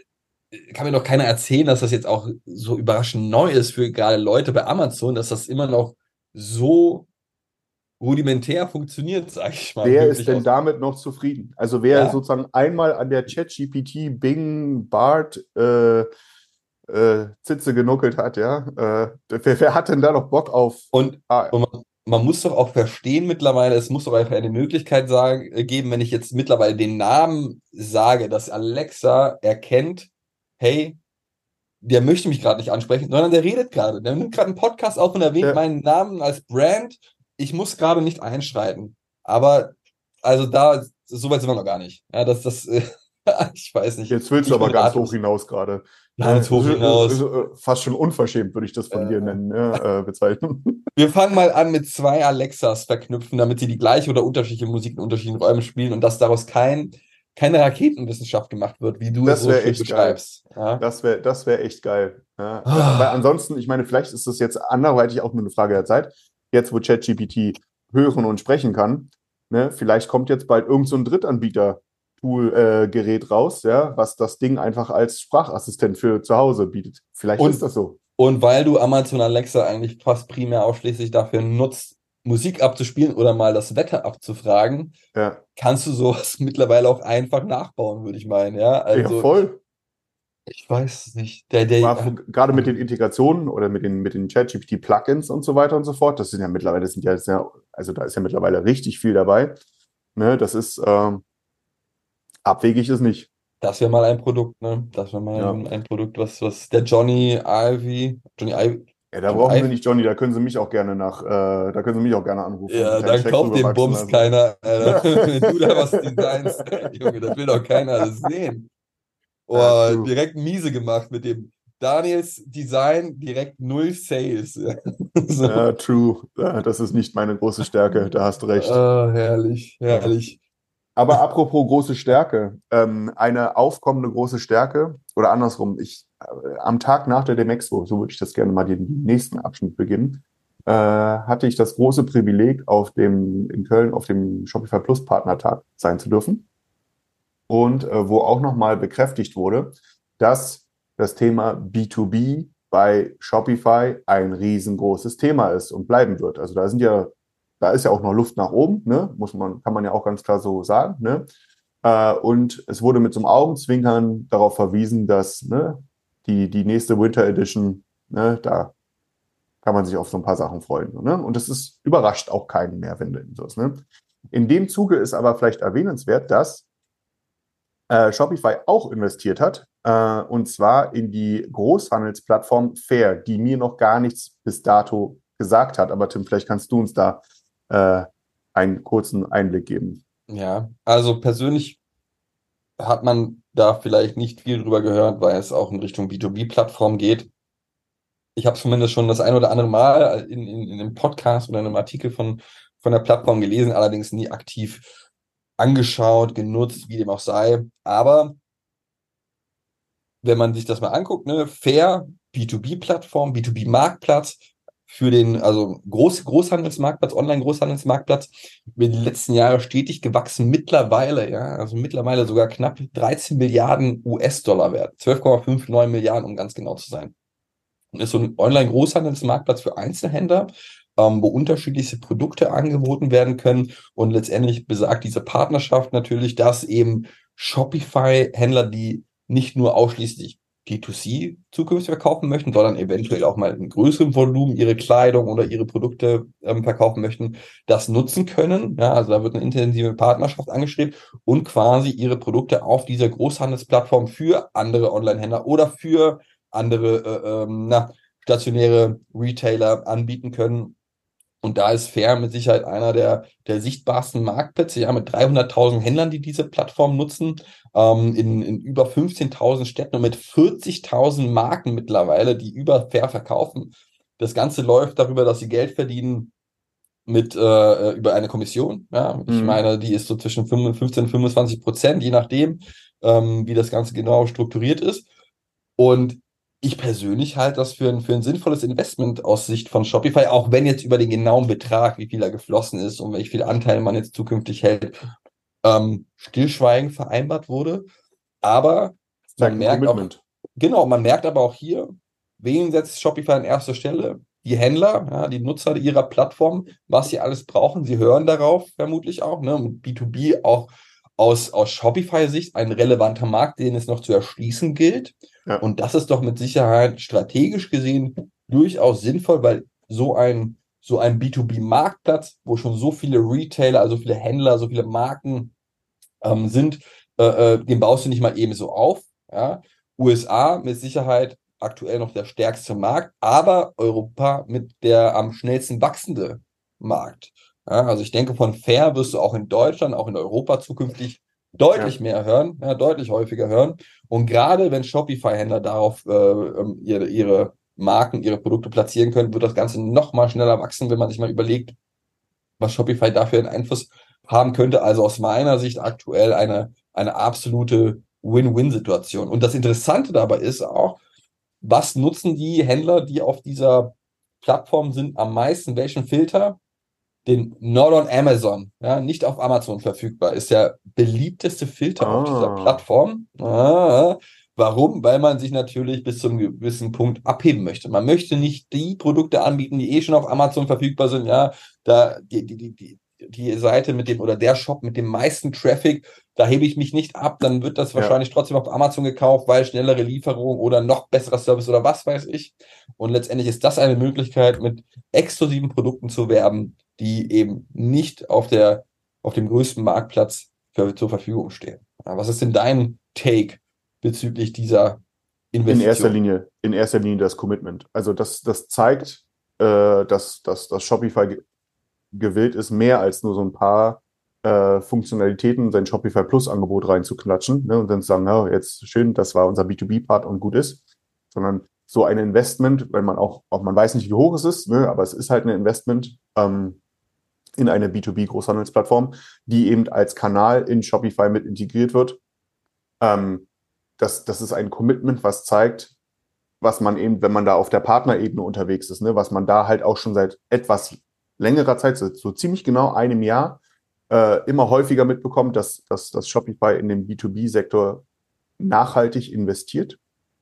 kann mir doch keiner erzählen, dass das jetzt auch so überraschend neu ist für gerade Leute bei Amazon, dass das immer noch so rudimentär funktioniert, sag ich mal. Wer ist denn aus- damit noch zufrieden? Also wer Ja. sozusagen einmal an der ChatGPT, Bing, Bart, äh, äh, Zitze genuckelt hat, ja, äh, wer, wer hat denn da noch Bock auf Und, AI? und man, man muss doch auch verstehen mittlerweile, es muss doch einfach eine Möglichkeit sagen, äh, geben, wenn ich jetzt mittlerweile den Namen sage, dass Alexa erkennt, hey, der möchte mich gerade nicht ansprechen, sondern der redet gerade. Der nimmt gerade einen Podcast auf und erwähnt Ja. meinen Namen als Brand. Ich muss gerade nicht einschreiten. Aber also da, so weit sind wir noch gar nicht. Ja, das, das, ich weiß nicht. Jetzt willst du aber ganz hoch hinaus gerade. Ganz hoch hinaus. Fast schon unverschämt, würde ich das von Äh. dir nennen, ja, äh, bezeichnen. Wir fangen mal an mit zwei Alexas verknüpfen, damit sie die gleiche oder unterschiedliche Musik in unterschiedlichen Räumen spielen und dass daraus kein, keine Raketenwissenschaft gemacht wird, wie du Das es so echt beschreibst. Ja? Das wäre das wär echt geil. Ja. Ah. Weil ansonsten, ich meine, vielleicht ist das jetzt anderweitig auch nur eine Frage der Zeit. Jetzt, wo ChatGPT hören und sprechen kann, ne, vielleicht kommt jetzt bald irgend so ein Drittanbieter-Tool-Gerät raus, ja, was das Ding einfach als Sprachassistent für zu Hause bietet. Vielleicht Und- ist das so. Und weil du Amazon Alexa eigentlich fast primär ausschließlich dafür nutzt, Musik abzuspielen oder mal das Wetter abzufragen, Ja, kannst du sowas mittlerweile auch einfach nachbauen, würde ich meinen. Ja, also ja voll. Ich weiß es nicht. Der, der, Mal, gerade mit den Integrationen oder mit den, mit den ChatGPT-Plugins und so weiter und so fort, das sind ja mittlerweile, das sind ja sehr, also da ist ja mittlerweile richtig viel dabei. Ne, das ist ähm, abwegig ist nicht. Das wäre mal ein Produkt, ne? Das wäre mal Ja. ein, ein Produkt, was, was der Johnny Ivy, Johnny Ivy, Ja, da brauchen Ei- Sie nicht Johnny, da können Sie mich auch gerne nach, äh, da können Sie mich auch gerne anrufen. ja, dann kauft den Bums lassen. keiner, Alter. Wenn du da was designst, Junge, das will doch keiner sehen. Oh, direkt miese gemacht mit dem Daniels Design, direkt null Sales. so. Ja, true. Das ist nicht meine große Stärke, da hast du recht. Ah, herrlich, herrlich. Aber apropos große Stärke, ähm, eine aufkommende große Stärke, oder andersrum, ich äh, am Tag nach der Demexpo, so würde ich das gerne mal den nächsten Abschnitt beginnen, äh, hatte ich das große Privileg, auf dem in Köln auf dem Shopify Plus Partnertag sein zu dürfen. Und äh, wo auch nochmal bekräftigt wurde, dass das Thema B2B bei Shopify ein riesengroßes Thema ist und bleiben wird. Also da sind ja da ist ja auch noch Luft nach oben, ne? Muss man, kann man ja auch ganz klar so sagen, ne? Äh, und es wurde mit so einem Augenzwinkern darauf verwiesen, dass ne, die, die nächste Winter Edition, ne, da kann man sich auf so ein paar Sachen freuen. Ne? Und das ist überrascht auch keinen mehr, wenn so ist. Ne? In dem Zuge ist aber vielleicht erwähnenswert, dass äh, Shopify auch investiert hat, äh, und zwar in die Großhandelsplattform Fair, die mir noch gar nichts bis dato gesagt hat. Aber Tim, vielleicht kannst du uns da äh, einen kurzen Einblick geben. Ja, also persönlich hat man da vielleicht nicht viel drüber gehört, weil es auch in Richtung B2B-Plattform geht. Ich habe zumindest schon das ein oder andere Mal in, in, in einem Podcast oder in einem Artikel von, von der Plattform gelesen, allerdings nie aktiv angeschaut, genutzt, wie dem auch sei. Aber wenn man sich das mal anguckt, ne, fair B2B-Plattform, B2B-Marktplatz für den, also Groß, Großhandelsmarktplatz, Online-Großhandelsmarktplatz, über die letzten Jahre stetig gewachsen, mittlerweile, ja, also mittlerweile sogar knapp 13 Milliarden US-Dollar wert, 12,59 Milliarden, um ganz genau zu sein. Und ist so ein Online-Großhandelsmarktplatz für Einzelhändler, ähm, wo unterschiedlichste Produkte angeboten werden können. Und letztendlich besagt diese Partnerschaft natürlich, dass eben Shopify-Händler, die nicht nur ausschließlich D2C zukünftig verkaufen möchten, sondern eventuell auch mal in größerem Volumen ihre Kleidung oder ihre Produkte ähm, verkaufen möchten, das nutzen können. Ja, also da wird eine intensive Partnerschaft angestrebt und quasi ihre Produkte auf dieser Großhandelsplattform für andere Online-Händler oder für andere äh, ähm, na, stationäre Retailer anbieten können. Und da ist Fair mit Sicherheit einer der, der sichtbarsten Marktplätze, ja, mit 300.000 Händlern, die diese Plattform nutzen, ähm, in, in über 15.000 Städten und mit 40.000 Marken mittlerweile, die über Fair verkaufen. Das Ganze läuft darüber, dass sie Geld verdienen mit äh, über eine Kommission. Ja, ich Mhm. meine, die ist so zwischen 15 und 25 Prozent, je nachdem, ähm, wie das Ganze genau strukturiert ist. Und ich persönlich halte das für ein, für ein sinnvolles Investment aus Sicht von Shopify, auch wenn jetzt über den genauen Betrag, wie viel da geflossen ist und welche viele Anteile man jetzt zukünftig hält, ähm, Stillschweigen vereinbart wurde. Aber man merkt auch, genau, man merkt aber auch hier, wen setzt Shopify an erster Stelle? Die Händler, ja, die Nutzer ihrer Plattform, was sie alles brauchen. Sie hören darauf vermutlich auch. Ne? Und B2B auch aus, aus Shopify-Sicht ein relevanter Markt, den es noch zu erschließen gilt. Ja. Und das ist doch mit Sicherheit strategisch gesehen durchaus sinnvoll, weil so ein, so ein B2B-Marktplatz, wo schon so viele Retailer, also viele Händler, so viele Marken ähm, sind, äh, äh, den baust du nicht mal eben so auf. Ja? USA mit Sicherheit aktuell noch der stärkste Markt, aber Europa mit der am schnellsten wachsende Markt. Ja, also ich denke, von Fair wirst du auch in Deutschland, auch in Europa zukünftig deutlich Ja. mehr hören, ja, deutlich häufiger hören. Und gerade wenn Shopify-Händler darauf äh, ähm, ihre, ihre Marken, ihre Produkte platzieren können, wird das Ganze noch mal schneller wachsen, wenn man sich mal überlegt, was Shopify dafür einen Einfluss haben könnte. Also aus meiner Sicht aktuell eine, eine absolute Win-Win-Situation. Und das Interessante dabei ist auch, was nutzen die Händler, die auf dieser Plattform sind, am meisten? Welchen Filter? Den Not on Amazon, ja, nicht auf Amazon verfügbar, ist der beliebteste Filter auf dieser Ah. Plattform. Ah, warum? Weil man sich natürlich bis zum gewissen Punkt abheben möchte. Man möchte nicht die Produkte anbieten, die eh schon auf Amazon verfügbar sind, ja, da die, die, die, die, die Seite mit dem oder der Shop mit dem meisten Traffic, da hebe ich mich nicht ab, dann wird das Ja. wahrscheinlich trotzdem auf Amazon gekauft, weil schnellere Lieferung oder noch besserer Service oder was weiß ich. Und letztendlich ist das eine Möglichkeit, mit exklusiven Produkten zu werben, die eben nicht auf der, auf dem größten Marktplatz für, zur Verfügung stehen. Was ist denn dein Take bezüglich dieser In Investition? erster Linie, in erster Linie das Commitment. Also das, das zeigt, äh, dass, dass, dass Shopify ge gewillt ist, mehr als nur so ein paar äh, Funktionalitäten in sein Shopify Plus Angebot reinzuklatschen ne, und dann zu sagen, ja, jetzt schön, das war unser B2B-Part und gut ist, sondern so ein Investment, wenn man auch, auch man weiß nicht, wie hoch es ist, ne, aber es ist halt ein Investment ähm, in eine B2B-Großhandelsplattform, die eben als Kanal in Shopify mit integriert wird. Ähm, das, das ist ein Commitment, was zeigt, was man eben, wenn man da auf der Partnerebene unterwegs ist, ne, was man da halt auch schon seit etwas längerer Zeit, so, ziemlich genau einem Jahr, äh, immer häufiger mitbekommt, dass, dass, dass Shopify in den B2B-Sektor nachhaltig investiert,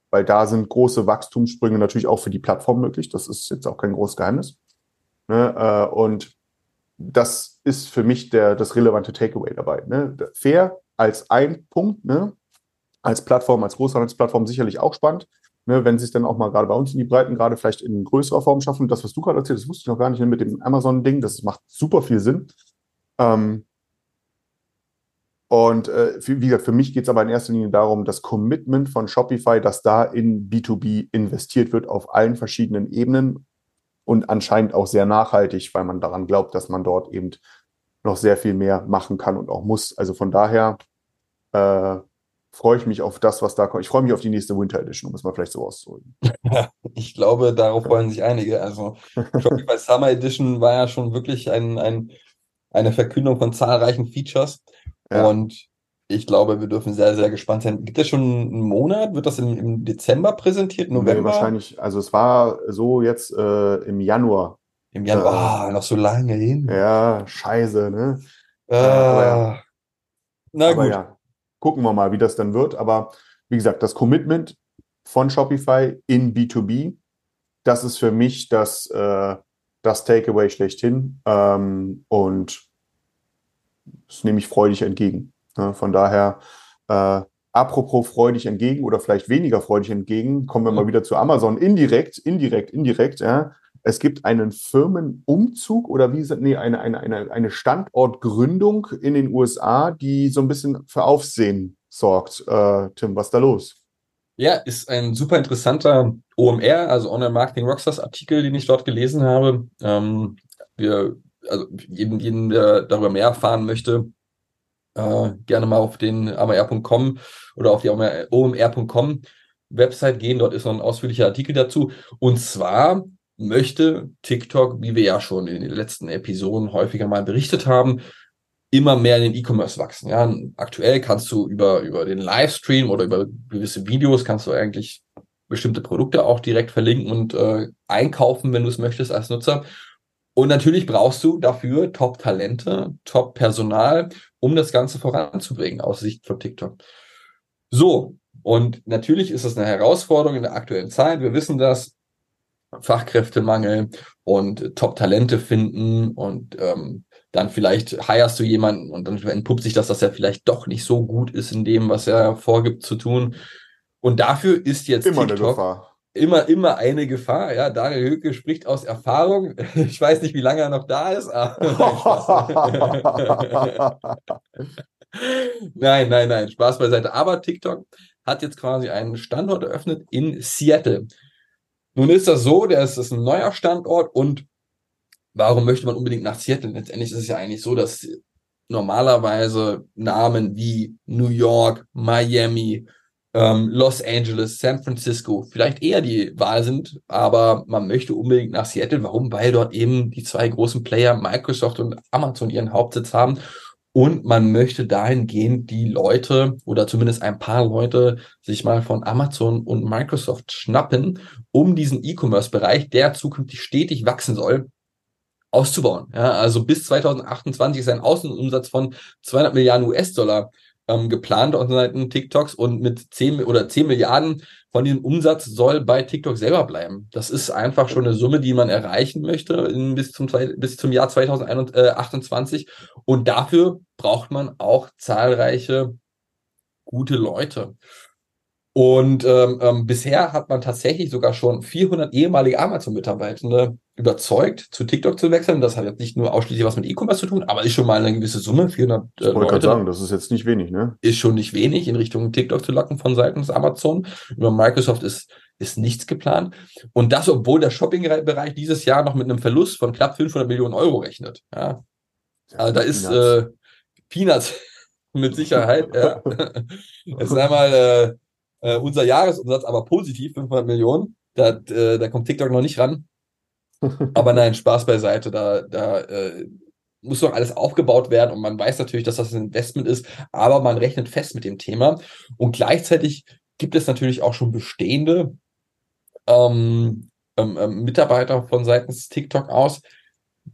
weil da sind große Wachstumssprünge natürlich auch für die Plattform möglich. Das ist jetzt auch kein großes Geheimnis. Ne, äh, und das ist für mich der, das relevante Takeaway dabei. Ne? Fair als ein Punkt, ne? als Plattform, als Großhandelsplattform sicherlich auch spannend, ne? wenn sie es dann auch mal gerade bei uns in die Breiten, gerade vielleicht in größerer Form schaffen. Das, was du gerade erzählt hast, wusste ich noch gar nicht ne? mit dem Amazon-Ding, das macht super viel Sinn. Ähm, und äh, wie gesagt, für mich geht es aber in erster Linie darum, das Commitment von Shopify, dass da in B2B investiert wird auf allen verschiedenen Ebenen und anscheinend auch sehr nachhaltig, weil man daran glaubt, dass man dort eben noch sehr viel mehr machen kann und auch muss. Also von daher äh, freue ich mich auf das, was da kommt. Ich freue mich auf die nächste Winter Edition, um es mal vielleicht so auszudrücken. Ich glaube, darauf freuen sich einige. Also Shopify Summer Edition war ja schon wirklich ein, ein, eine Verkündung von zahlreichen Features. Ja. Und ich glaube, wir dürfen sehr, sehr gespannt sein. Gibt es schon einen Monat? Wird das im, im Dezember präsentiert? Nee, November? wahrscheinlich, also es war so jetzt äh, im Januar. Im Januar. Äh, Ah, noch so lange hin. Ja, scheiße, ne? Aber ja. Na Aber gut. ja, gucken wir mal, wie das dann wird. Aber wie gesagt, das Commitment von Shopify in B2B, das ist für mich das, äh, das Takeaway schlechthin. Ähm, und das nehme ich freudig entgegen. Ne? Von daher äh, apropos freudig entgegen oder vielleicht weniger freudig entgegen, kommen wir mal wieder zu Amazon. Indirekt, indirekt, indirekt, ja. Es gibt einen Firmenumzug oder wie gesagt, nee, eine, eine, eine, eine Standortgründung in den USA, die so ein bisschen für Aufsehen sorgt. Äh, Tim, was ist da los? Ja, ist ein super interessanter OMR, also Online Marketing Rockstars Artikel, den ich dort gelesen habe. Ähm, wir, also jeden, jeden, der darüber mehr erfahren möchte, äh, gerne mal auf den amr.com oder auf die omr.com Website gehen. Dort ist noch ein ausführlicher Artikel dazu. Und zwar möchte TikTok, wie wir ja schon in den letzten Episoden häufiger mal berichtet haben, immer mehr in den E-Commerce wachsen. Ja, aktuell kannst du über, über den Livestream oder über gewisse Videos kannst du eigentlich bestimmte Produkte auch direkt verlinken und äh, einkaufen, wenn du es möchtest als Nutzer. Und natürlich brauchst du dafür Top-Talente, Top-Personal, um das Ganze voranzubringen aus Sicht von TikTok. So, und natürlich ist es eine Herausforderung in der aktuellen Zeit. Wir wissen das. Fachkräftemangel und Top-Talente finden und ähm, dann vielleicht hirest du jemanden und dann entpuppt sich das, dass er vielleicht doch nicht so gut ist in dem, was er vorgibt zu tun. Und dafür ist jetzt Immer TikTok eine Gefahr. Immer, immer eine Gefahr. Ja, Daniel Höke spricht aus Erfahrung. Ich weiß nicht, wie lange er noch da ist, nein, nein, nein, Spaß beiseite. Aber TikTok hat jetzt quasi einen Standort eröffnet in Seattle. Nun ist das so, der ist, ist ein neuer Standort und warum möchte man unbedingt nach Seattle? Letztendlich ist es ja eigentlich so, dass normalerweise Namen wie New York, Miami, ähm, Los Angeles, San Francisco vielleicht eher die Wahl sind, aber man möchte unbedingt nach Seattle. Warum? Weil dort eben die zwei großen Player Microsoft und Amazon ihren Hauptsitz haben und man möchte dahingehend die Leute oder zumindest ein paar Leute sich mal von Amazon und Microsoft schnappen, um diesen E-Commerce-Bereich, der zukünftig stetig wachsen soll, auszubauen. Ja, also bis 2028 ist ein Außenumsatz von 200 Milliarden US-Dollar ähm, geplant auf Seiten TikToks und mit 10 oder 10 Milliarden von diesem Umsatz soll bei TikTok selber bleiben. Das ist einfach schon eine Summe, die man erreichen möchte in, bis, zum, bis zum Jahr 2028. Und dafür braucht man auch zahlreiche gute Leute. Und ähm, ähm, bisher hat man tatsächlich sogar schon 400 ehemalige Amazon-Mitarbeitende überzeugt, zu TikTok zu wechseln. Das hat jetzt nicht nur ausschließlich was mit E-Commerce zu tun, aber ist schon mal eine gewisse Summe. 400 äh, Ich wollte gerade sagen, das ist jetzt nicht wenig, ne? ist schon nicht wenig in Richtung TikTok zu locken von seitens Amazon. Über Microsoft ist, ist nichts geplant. Und das, obwohl der Shopping-Bereich dieses Jahr noch mit einem Verlust von knapp 500 Millionen Euro rechnet. Ja, also da ist Peanuts. äh, Peanuts mit Sicherheit. ja. Jetzt einmal äh, äh, unser Jahresumsatz aber positiv, 500 Millionen. Da, äh, da kommt TikTok noch nicht ran. Aber nein, Spaß beiseite. Da, da äh, muss noch alles aufgebaut werden und man weiß natürlich, dass das ein Investment ist, aber man rechnet fest mit dem Thema. Und gleichzeitig gibt es natürlich auch schon bestehende ähm, ähm, ähm, Mitarbeiter von seitens TikTok aus,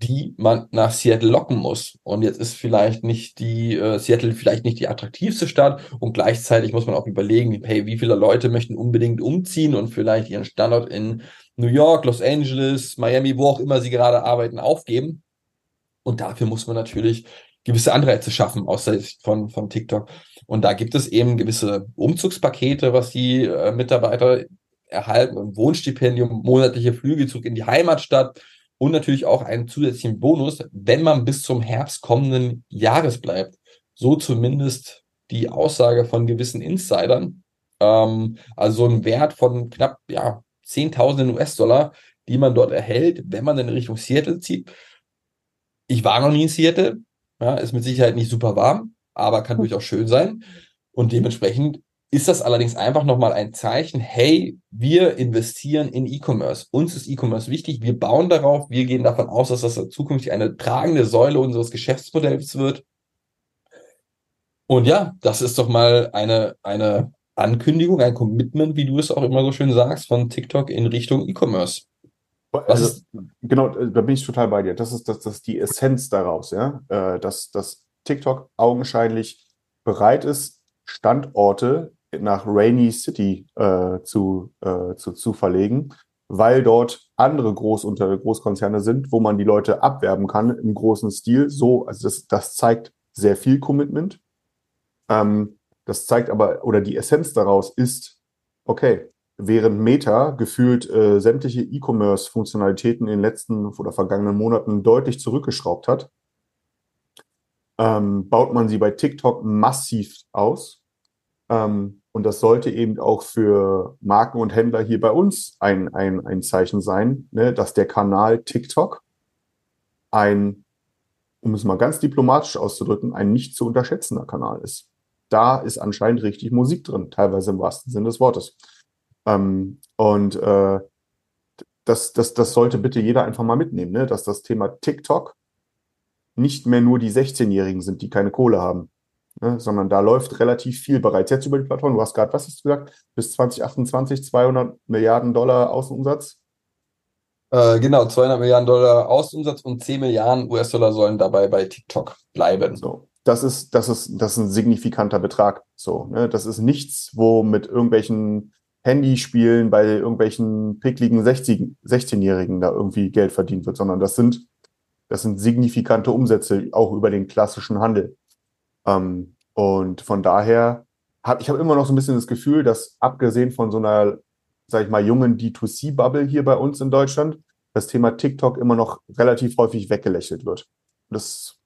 die man nach Seattle locken muss. Und jetzt ist vielleicht nicht die äh, Seattle vielleicht nicht die attraktivste Stadt und gleichzeitig muss man auch überlegen, hey, wie viele Leute möchten unbedingt umziehen und vielleicht ihren Standort in New York, Los Angeles, Miami, wo auch immer sie gerade arbeiten, aufgeben. Und dafür muss man natürlich gewisse Anreize schaffen aus der Sicht von, von TikTok. Und da gibt es eben gewisse Umzugspakete, was die äh, Mitarbeiter erhalten, ein Wohnstipendium, monatliche Flüge zurück in die Heimatstadt und natürlich auch einen zusätzlichen Bonus, wenn man bis zum Herbst kommenden Jahres bleibt. So zumindest die Aussage von gewissen Insidern. Ähm, also so ein Wert von knapp ja, 10.000 US-Dollar, die man dort erhält, wenn man in Richtung Seattle zieht. Ich war noch nie in Seattle, ja, ist mit Sicherheit nicht super warm, aber kann durchaus schön sein. Und dementsprechend ist das allerdings einfach nochmal ein Zeichen, hey, wir investieren in E-Commerce. Uns ist E-Commerce wichtig, wir bauen darauf, wir gehen davon aus, dass das zukünftig eine tragende Säule unseres Geschäftsmodells wird. Und ja, das ist doch mal eine, eine Ankündigung, ein Commitment, wie du es auch immer so schön sagst, von TikTok in Richtung E-Commerce. Also, ist, genau, äh, da bin ich total bei dir. Das ist, das, das ist die Essenz daraus, ja. Äh, Dass, dass TikTok augenscheinlich bereit ist, Standorte nach Rainy City äh, zu, äh, zu, zu verlegen, weil dort andere Großunter Großkonzerne sind, wo man die Leute abwerben kann im großen Stil. So, also das, das zeigt sehr viel Commitment. Ähm, Das zeigt aber, oder die Essenz daraus ist, okay, während Meta gefühlt äh, sämtliche E-Commerce-Funktionalitäten in den letzten oder vergangenen Monaten deutlich zurückgeschraubt hat, ähm, baut man sie bei TikTok massiv aus. Ähm, und das sollte eben auch für Marken und Händler hier bei uns ein, ein, ein Zeichen sein, ne, dass der Kanal TikTok ein, um es mal ganz diplomatisch auszudrücken, ein nicht zu unterschätzender Kanal ist. Da ist anscheinend richtig Musik drin, teilweise im wahrsten Sinne des Wortes. Ähm, und äh, das, das, das sollte bitte jeder einfach mal mitnehmen, ne? dass das Thema TikTok nicht mehr nur die 16-Jährigen sind, die keine Kohle haben, ne? sondern da läuft relativ viel bereits jetzt über die Plattform. Du hast gerade, was hast du gesagt, bis 2028 200 Milliarden Dollar Außenumsatz? Äh, genau, 200 Milliarden Dollar Außenumsatz und 10 Milliarden US-Dollar sollen dabei bei TikTok bleiben. So. Das ist, das ist, das ist ein signifikanter Betrag. So, ne? Das ist nichts, wo mit irgendwelchen Handyspielen bei irgendwelchen pickligen 16-Jährigen da irgendwie Geld verdient wird, sondern das sind, das sind signifikante Umsätze auch über den klassischen Handel. Ähm, und von daher habe ich habe immer noch so ein bisschen das Gefühl, dass abgesehen von so einer, sag ich mal, jungen D2C-Bubble hier bei uns in Deutschland, das Thema TikTok immer noch relativ häufig weggelächelt wird. Das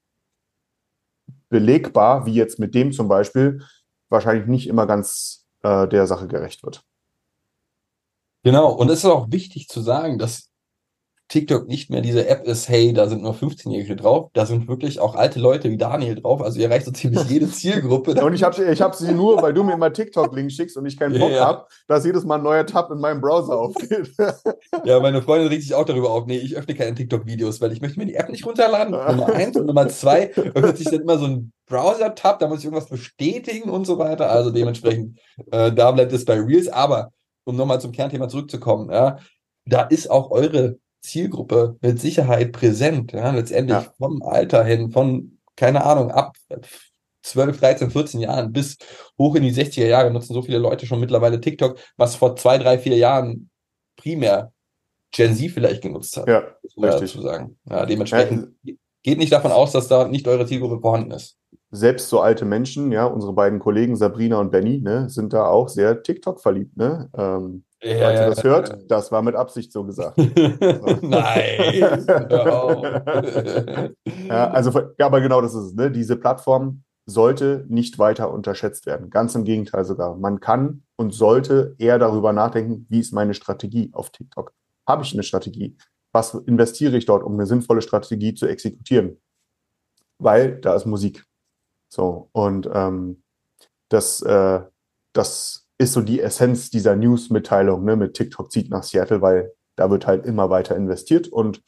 belegbar, wie jetzt mit dem zum Beispiel, wahrscheinlich nicht immer ganz äh, der Sache gerecht wird. Genau, und es ist auch wichtig zu sagen, dass TikTok nicht mehr diese App ist, hey, da sind nur 15-Jährige drauf, da sind wirklich auch alte Leute wie Daniel drauf, also ihr erreicht so ziemlich jede Zielgruppe. und ich habe ich hab sie nur, weil du mir mal TikTok-Link schickst und ich keinen Bock ja. habe, dass jedes Mal ein neuer Tab in meinem Browser aufgeht. ja, meine Freundin regt sich auch darüber auf, nee, ich öffne keine TikTok-Videos, weil ich möchte mir die App nicht runterladen. Nummer eins und Nummer zwei öffnet sich dann immer so ein Browser-Tab, da muss ich irgendwas bestätigen und so weiter, also dementsprechend, äh, da bleibt es bei Reels, aber um nochmal zum Kernthema zurückzukommen, ja, da ist auch eure Zielgruppe mit Sicherheit präsent. Ja, letztendlich ja. vom Alter hin, von, keine Ahnung, ab 12, 13, 14 Jahren bis hoch in die 60er Jahre nutzen so viele Leute schon mittlerweile TikTok, was vor zwei, drei, vier Jahren primär Gen Z vielleicht genutzt hat. Ja, richtig. Zu sagen. Ja, dementsprechend ja. geht nicht davon aus, dass da nicht eure Zielgruppe vorhanden ist selbst so alte Menschen, ja, unsere beiden Kollegen Sabrina und Benny, ne, sind da auch sehr TikTok verliebt, ne? Ähm, ja, falls ihr das hört, das war mit Absicht so gesagt. Nein. ja, also, ja, aber genau das ist es, ne? Diese Plattform sollte nicht weiter unterschätzt werden. Ganz im Gegenteil sogar. Man kann und sollte eher darüber nachdenken, wie ist meine Strategie auf TikTok? Habe ich eine Strategie? Was investiere ich dort, um eine sinnvolle Strategie zu exekutieren? Weil da ist Musik. So, und ähm, das, äh, das ist so die Essenz dieser News-Mitteilung, ne, mit TikTok zieht nach Seattle, weil da wird halt immer weiter investiert und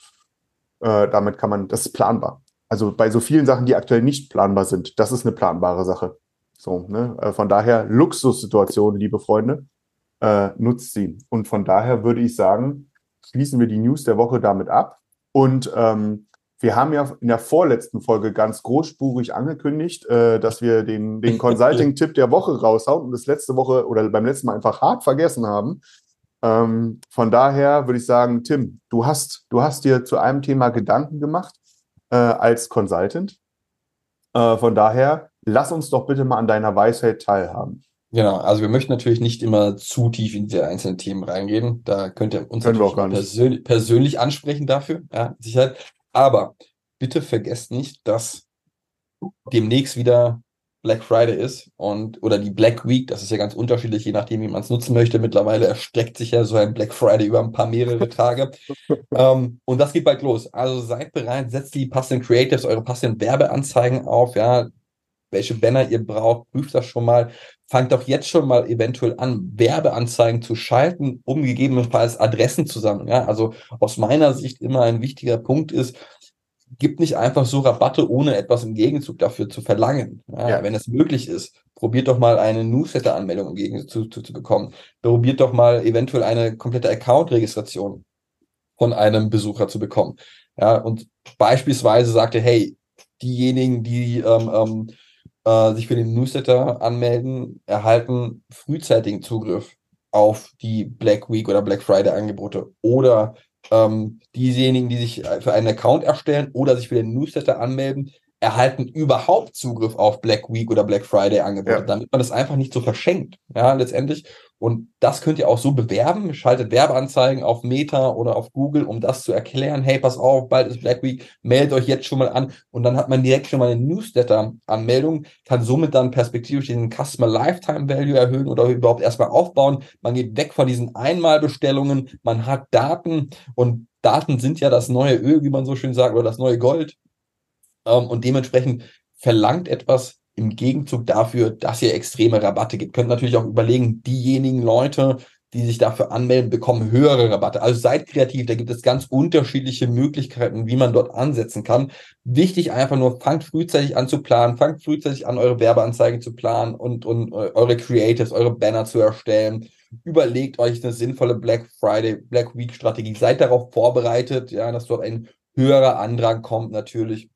äh, damit kann man, das ist planbar. Also bei so vielen Sachen, die aktuell nicht planbar sind, das ist eine planbare Sache. So, ne? Äh, von daher Luxussituation, liebe Freunde, äh, nutzt sie. Und von daher würde ich sagen, schließen wir die News der Woche damit ab. Und ähm, wir haben ja in der vorletzten Folge ganz großspurig angekündigt, äh, dass wir den, den Consulting-Tipp der Woche raushauen und das letzte Woche oder beim letzten Mal einfach hart vergessen haben. Ähm, von daher würde ich sagen, Tim, du hast, du hast dir zu einem Thema Gedanken gemacht äh, als Consultant. Äh, von daher, lass uns doch bitte mal an deiner Weisheit teilhaben. Genau, also wir möchten natürlich nicht immer zu tief in diese einzelnen Themen reingehen. Da könnt ihr uns persönlich, persönlich ansprechen dafür, ja, Sicherheit. Aber bitte vergesst nicht, dass demnächst wieder Black Friday ist und oder die Black Week, das ist ja ganz unterschiedlich, je nachdem, wie man es nutzen möchte. Mittlerweile erstreckt sich ja so ein Black Friday über ein paar mehrere Tage. ähm, und das geht bald los. Also seid bereit, setzt die passenden Creatives, eure passenden Werbeanzeigen auf, ja, welche Banner ihr braucht, prüft das schon mal. Fangt doch jetzt schon mal eventuell an, Werbeanzeigen zu schalten, um gegebenenfalls Adressen zu sammeln. Ja, also aus meiner Sicht immer ein wichtiger Punkt ist, gibt nicht einfach so Rabatte, ohne etwas im Gegenzug dafür zu verlangen. Ja, ja. Wenn es möglich ist, probiert doch mal eine Newsletter-Anmeldung im Gegenzug zu, zu, bekommen. Probiert doch mal eventuell eine komplette Account-Registration von einem Besucher zu bekommen. Ja, und beispielsweise sagte, hey, diejenigen, die ähm, ähm, äh, sich für den Newsletter anmelden, erhalten frühzeitigen Zugriff auf die Black Week oder Black Friday Angebote oder ähm, diejenigen, die sich für einen Account erstellen oder sich für den Newsletter anmelden, erhalten überhaupt Zugriff auf Black Week oder Black Friday Angebote, Ja. damit man das einfach nicht so verschenkt, ja, letztendlich. Und das könnt ihr auch so bewerben. Schaltet Werbeanzeigen auf Meta oder auf Google, um das zu erklären. Hey, pass auf, bald ist Black Week, meldet euch jetzt schon mal an. Und dann hat man direkt schon mal eine Newsletter-Anmeldung, kann somit dann perspektivisch den Customer Lifetime Value erhöhen oder überhaupt erstmal aufbauen. Man geht weg von diesen Einmalbestellungen. Man hat Daten und Daten sind ja das neue Öl, wie man so schön sagt, oder das neue Gold. Ähm, und dementsprechend verlangt etwas im Gegenzug dafür, dass ihr extreme Rabatte gibt. Könnt natürlich auch überlegen, diejenigen Leute, die sich dafür anmelden, bekommen höhere Rabatte. Also seid kreativ, da gibt es ganz unterschiedliche Möglichkeiten, wie man dort ansetzen kann. Wichtig einfach nur, fangt frühzeitig an zu planen, fangt frühzeitig an, eure Werbeanzeigen zu planen und, und äh, eure Creatives, eure Banner zu erstellen. Überlegt euch eine sinnvolle Black Friday, Black Week Strategie. Seid darauf vorbereitet, ja, dass dort ein höherer Andrang kommt natürlich.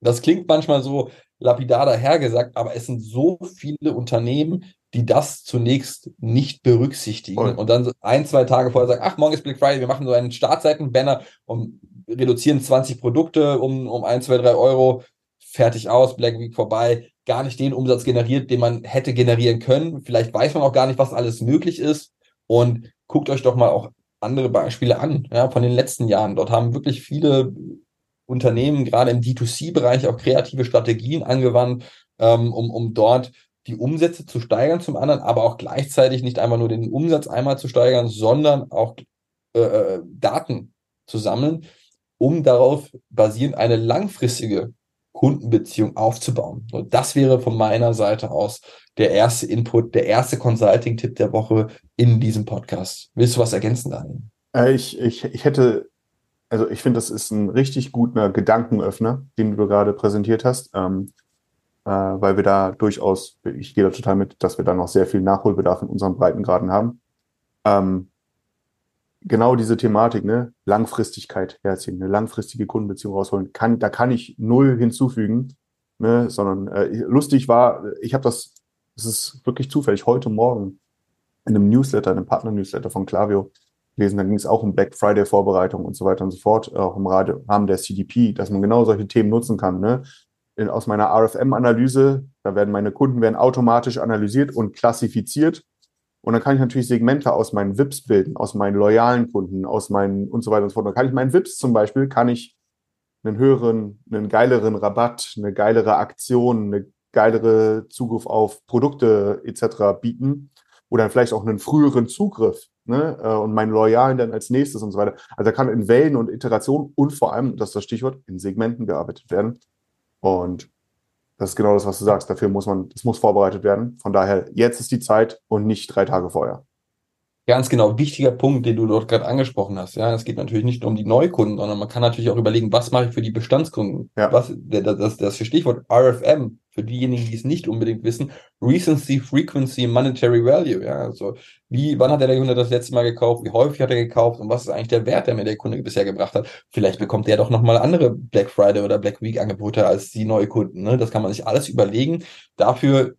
Das klingt manchmal so lapidar dahergesagt, aber es sind so viele Unternehmen, die das zunächst nicht berücksichtigen Voll. und dann so ein, zwei Tage vorher sagen, ach, morgen ist Black Friday, wir machen so einen Startseiten-Banner und reduzieren 20 Produkte um, um ein, zwei, drei Euro, fertig aus, Black Week vorbei, gar nicht den Umsatz generiert, den man hätte generieren können. Vielleicht weiß man auch gar nicht, was alles möglich ist und guckt euch doch mal auch andere Beispiele an, ja, von den letzten Jahren. Dort haben wirklich viele Unternehmen gerade im D2C-Bereich auch kreative Strategien angewandt, ähm, um, um dort die Umsätze zu steigern zum anderen, aber auch gleichzeitig nicht einfach nur den Umsatz einmal zu steigern, sondern auch äh, äh, Daten zu sammeln, um darauf basierend eine langfristige Kundenbeziehung aufzubauen. Und das wäre von meiner Seite aus der erste Input, der erste Consulting-Tipp der Woche in diesem Podcast. Willst du was ergänzen, Daniel? Äh, ich, ich, ich hätte, also ich finde, das ist ein richtig guter Gedankenöffner, den du gerade präsentiert hast, ähm, äh, weil wir da durchaus, ich gehe da total mit, dass wir da noch sehr viel Nachholbedarf in unseren Breitengraden haben. Ähm, genau diese Thematik, ne, Langfristigkeit herziehen, eine langfristige Kundenbeziehung rausholen, kann, da kann ich null hinzufügen, ne, sondern äh, lustig war, ich habe das, es ist wirklich zufällig heute Morgen in einem Newsletter, einem Partner-Newsletter von Klaviyo gelesen, da ging es auch um Black Friday Vorbereitung und so weiter und so fort, auch im Rahmen Rahmen der CDP, dass man genau solche Themen nutzen kann, ne. In, aus meiner RFM-Analyse, da werden meine Kunden werden automatisch analysiert und klassifiziert und dann kann ich natürlich Segmente aus meinen VIPs bilden, aus meinen loyalen Kunden, aus meinen und so weiter und so fort. Dann kann ich meinen VIPs zum Beispiel, kann ich einen höheren, einen geileren Rabatt, eine geilere Aktion, eine geilere Zugriff auf Produkte etc. bieten oder vielleicht auch einen früheren Zugriff ne? äh, und meinen Loyalen dann als nächstes und so weiter. Also da kann in Wellen und Iterationen und vor allem, das ist das Stichwort, in Segmenten gearbeitet werden. Und das ist genau das, was du sagst. Dafür muss man, es muss vorbereitet werden. Von daher, jetzt ist die Zeit und nicht drei Tage vorher. Ganz genau, wichtiger Punkt, den du dort gerade angesprochen hast. Ja, es geht natürlich nicht nur um die Neukunden, sondern man kann natürlich auch überlegen, was mache ich für die Bestandskunden? Ja. Was, der- das, das Stichwort RFM, für diejenigen, die es nicht unbedingt wissen, Recency, Frequency, Monetary Value. Ja, also wie, wann hat der Kunde das letzte Mal gekauft? Wie häufig hat er gekauft? Und was ist eigentlich der Wert, der mir der Kunde bisher gebracht hat? Vielleicht bekommt der doch nochmal andere Black Friday oder Black Week Angebote als die Neukunden. Ne? Das kann man sich alles überlegen. Dafür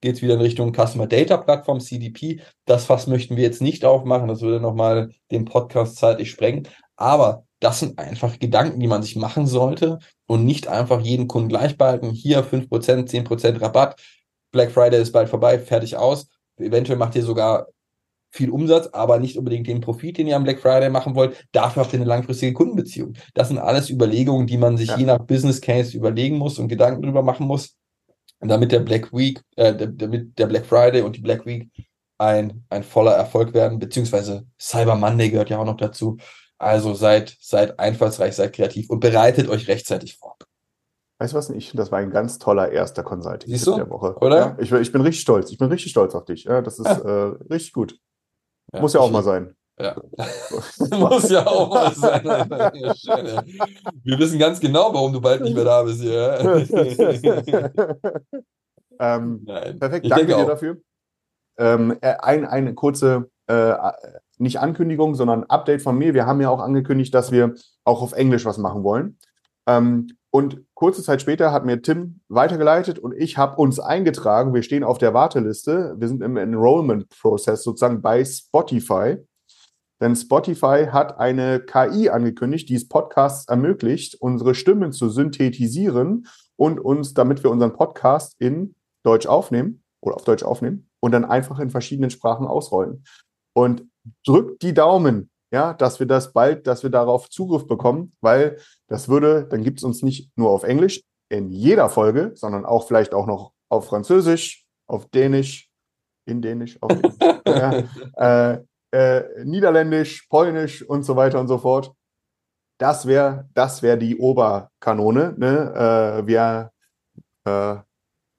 geht es wieder in Richtung Customer Data Plattform, CDP. Das Fass möchten wir jetzt nicht aufmachen. Das würde nochmal den Podcast zeitlich sprengen. Aber das sind einfach Gedanken, die man sich machen sollte und nicht einfach jeden Kunden gleich behalten. Hier 5%, 10% Rabatt. Black Friday ist bald vorbei, fertig aus. Eventuell macht ihr sogar viel Umsatz, aber nicht unbedingt den Profit, den ihr am Black Friday machen wollt. Dafür habt ihr eine langfristige Kundenbeziehung. Das sind alles Überlegungen, die man sich Ja. je nach Business Case überlegen muss und Gedanken drüber machen muss, damit der Black Week, äh, damit der Black Friday und die Black Week ein, ein voller Erfolg werden, beziehungsweise Cyber Monday gehört ja auch noch dazu. Also seid, seid einfallsreich, seid kreativ und bereitet euch rechtzeitig vor. Weißt du was? Ich finde, das war ein ganz toller erster Consulting Siehst du? der Woche. Oder? Ja, ich, ich bin richtig stolz. Ich bin richtig stolz auf dich. Ja, das ist äh, richtig gut. Ja, Muss ja auch mal sein. Ja. Muss ja auch mal sein. Wir wissen ganz genau, warum du bald nicht mehr da bist hier. ähm, Nein. perfekt, Ich danke dir auch. dafür. Ähm, äh, ein, eine kurze, äh, nicht Ankündigung, sondern Update von mir. Wir haben ja auch angekündigt, dass wir auch auf Englisch was machen wollen. Ähm, und kurze Zeit später hat mir Tim weitergeleitet und ich habe uns eingetragen. Wir stehen auf der Warteliste. Wir sind im Enrollment-Prozess sozusagen bei Spotify. Denn Spotify hat eine KI angekündigt, die es Podcasts ermöglicht, unsere Stimmen zu synthetisieren und uns, damit wir unseren Podcast in Deutsch aufnehmen oder auf Deutsch aufnehmen und dann einfach in verschiedenen Sprachen ausrollen. Und drückt die Daumen, ja, dass wir das bald, dass wir darauf Zugriff bekommen, weil das würde, dann gibt es uns nicht nur auf Englisch in jeder Folge, sondern auch vielleicht auch noch auf Französisch, auf Dänisch, in Dänisch, auf Dänisch, ja, äh, äh, Niederländisch, Polnisch und so weiter und so fort. Das wäre das wär die Oberkanone. Ne? Äh, wir äh,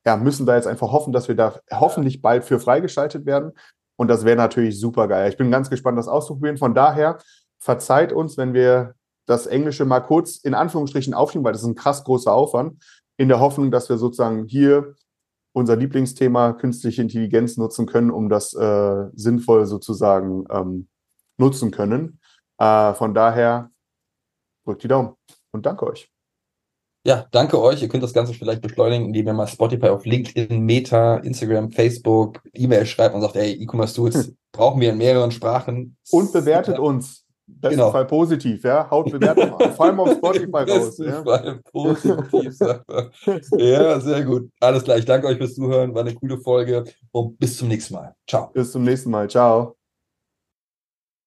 ja, müssen da jetzt einfach hoffen, dass wir da hoffentlich bald für freigeschaltet werden. Und das wäre natürlich super geil. Ich bin ganz gespannt, das auszuprobieren. Von daher verzeiht uns, wenn wir das Englische mal kurz in Anführungsstrichen aufschieben, weil das ist ein krass großer Aufwand, in der Hoffnung, dass wir sozusagen hier unser Lieblingsthema künstliche Intelligenz nutzen können, um das äh, sinnvoll sozusagen ähm, nutzen können. Äh, von daher drückt die Daumen und danke euch. Ja, danke euch. Ihr könnt das Ganze vielleicht beschleunigen, indem ihr mal Spotify auf LinkedIn, Meta, Instagram, Facebook, E-Mail schreibt und sagt, ey, E-Commerce Tools brauchen wir in mehreren Sprachen. Und bewertet uns. Besten Genau. Fall positiv, ja. Haut Bewertung an. Vor allem auf Spotify raus. Ja. Positiv, sagt er. Ja, sehr gut. Alles klar. Ich danke euch fürs Zuhören. War eine coole Folge und bis zum nächsten Mal. Ciao. Bis zum nächsten Mal. Ciao.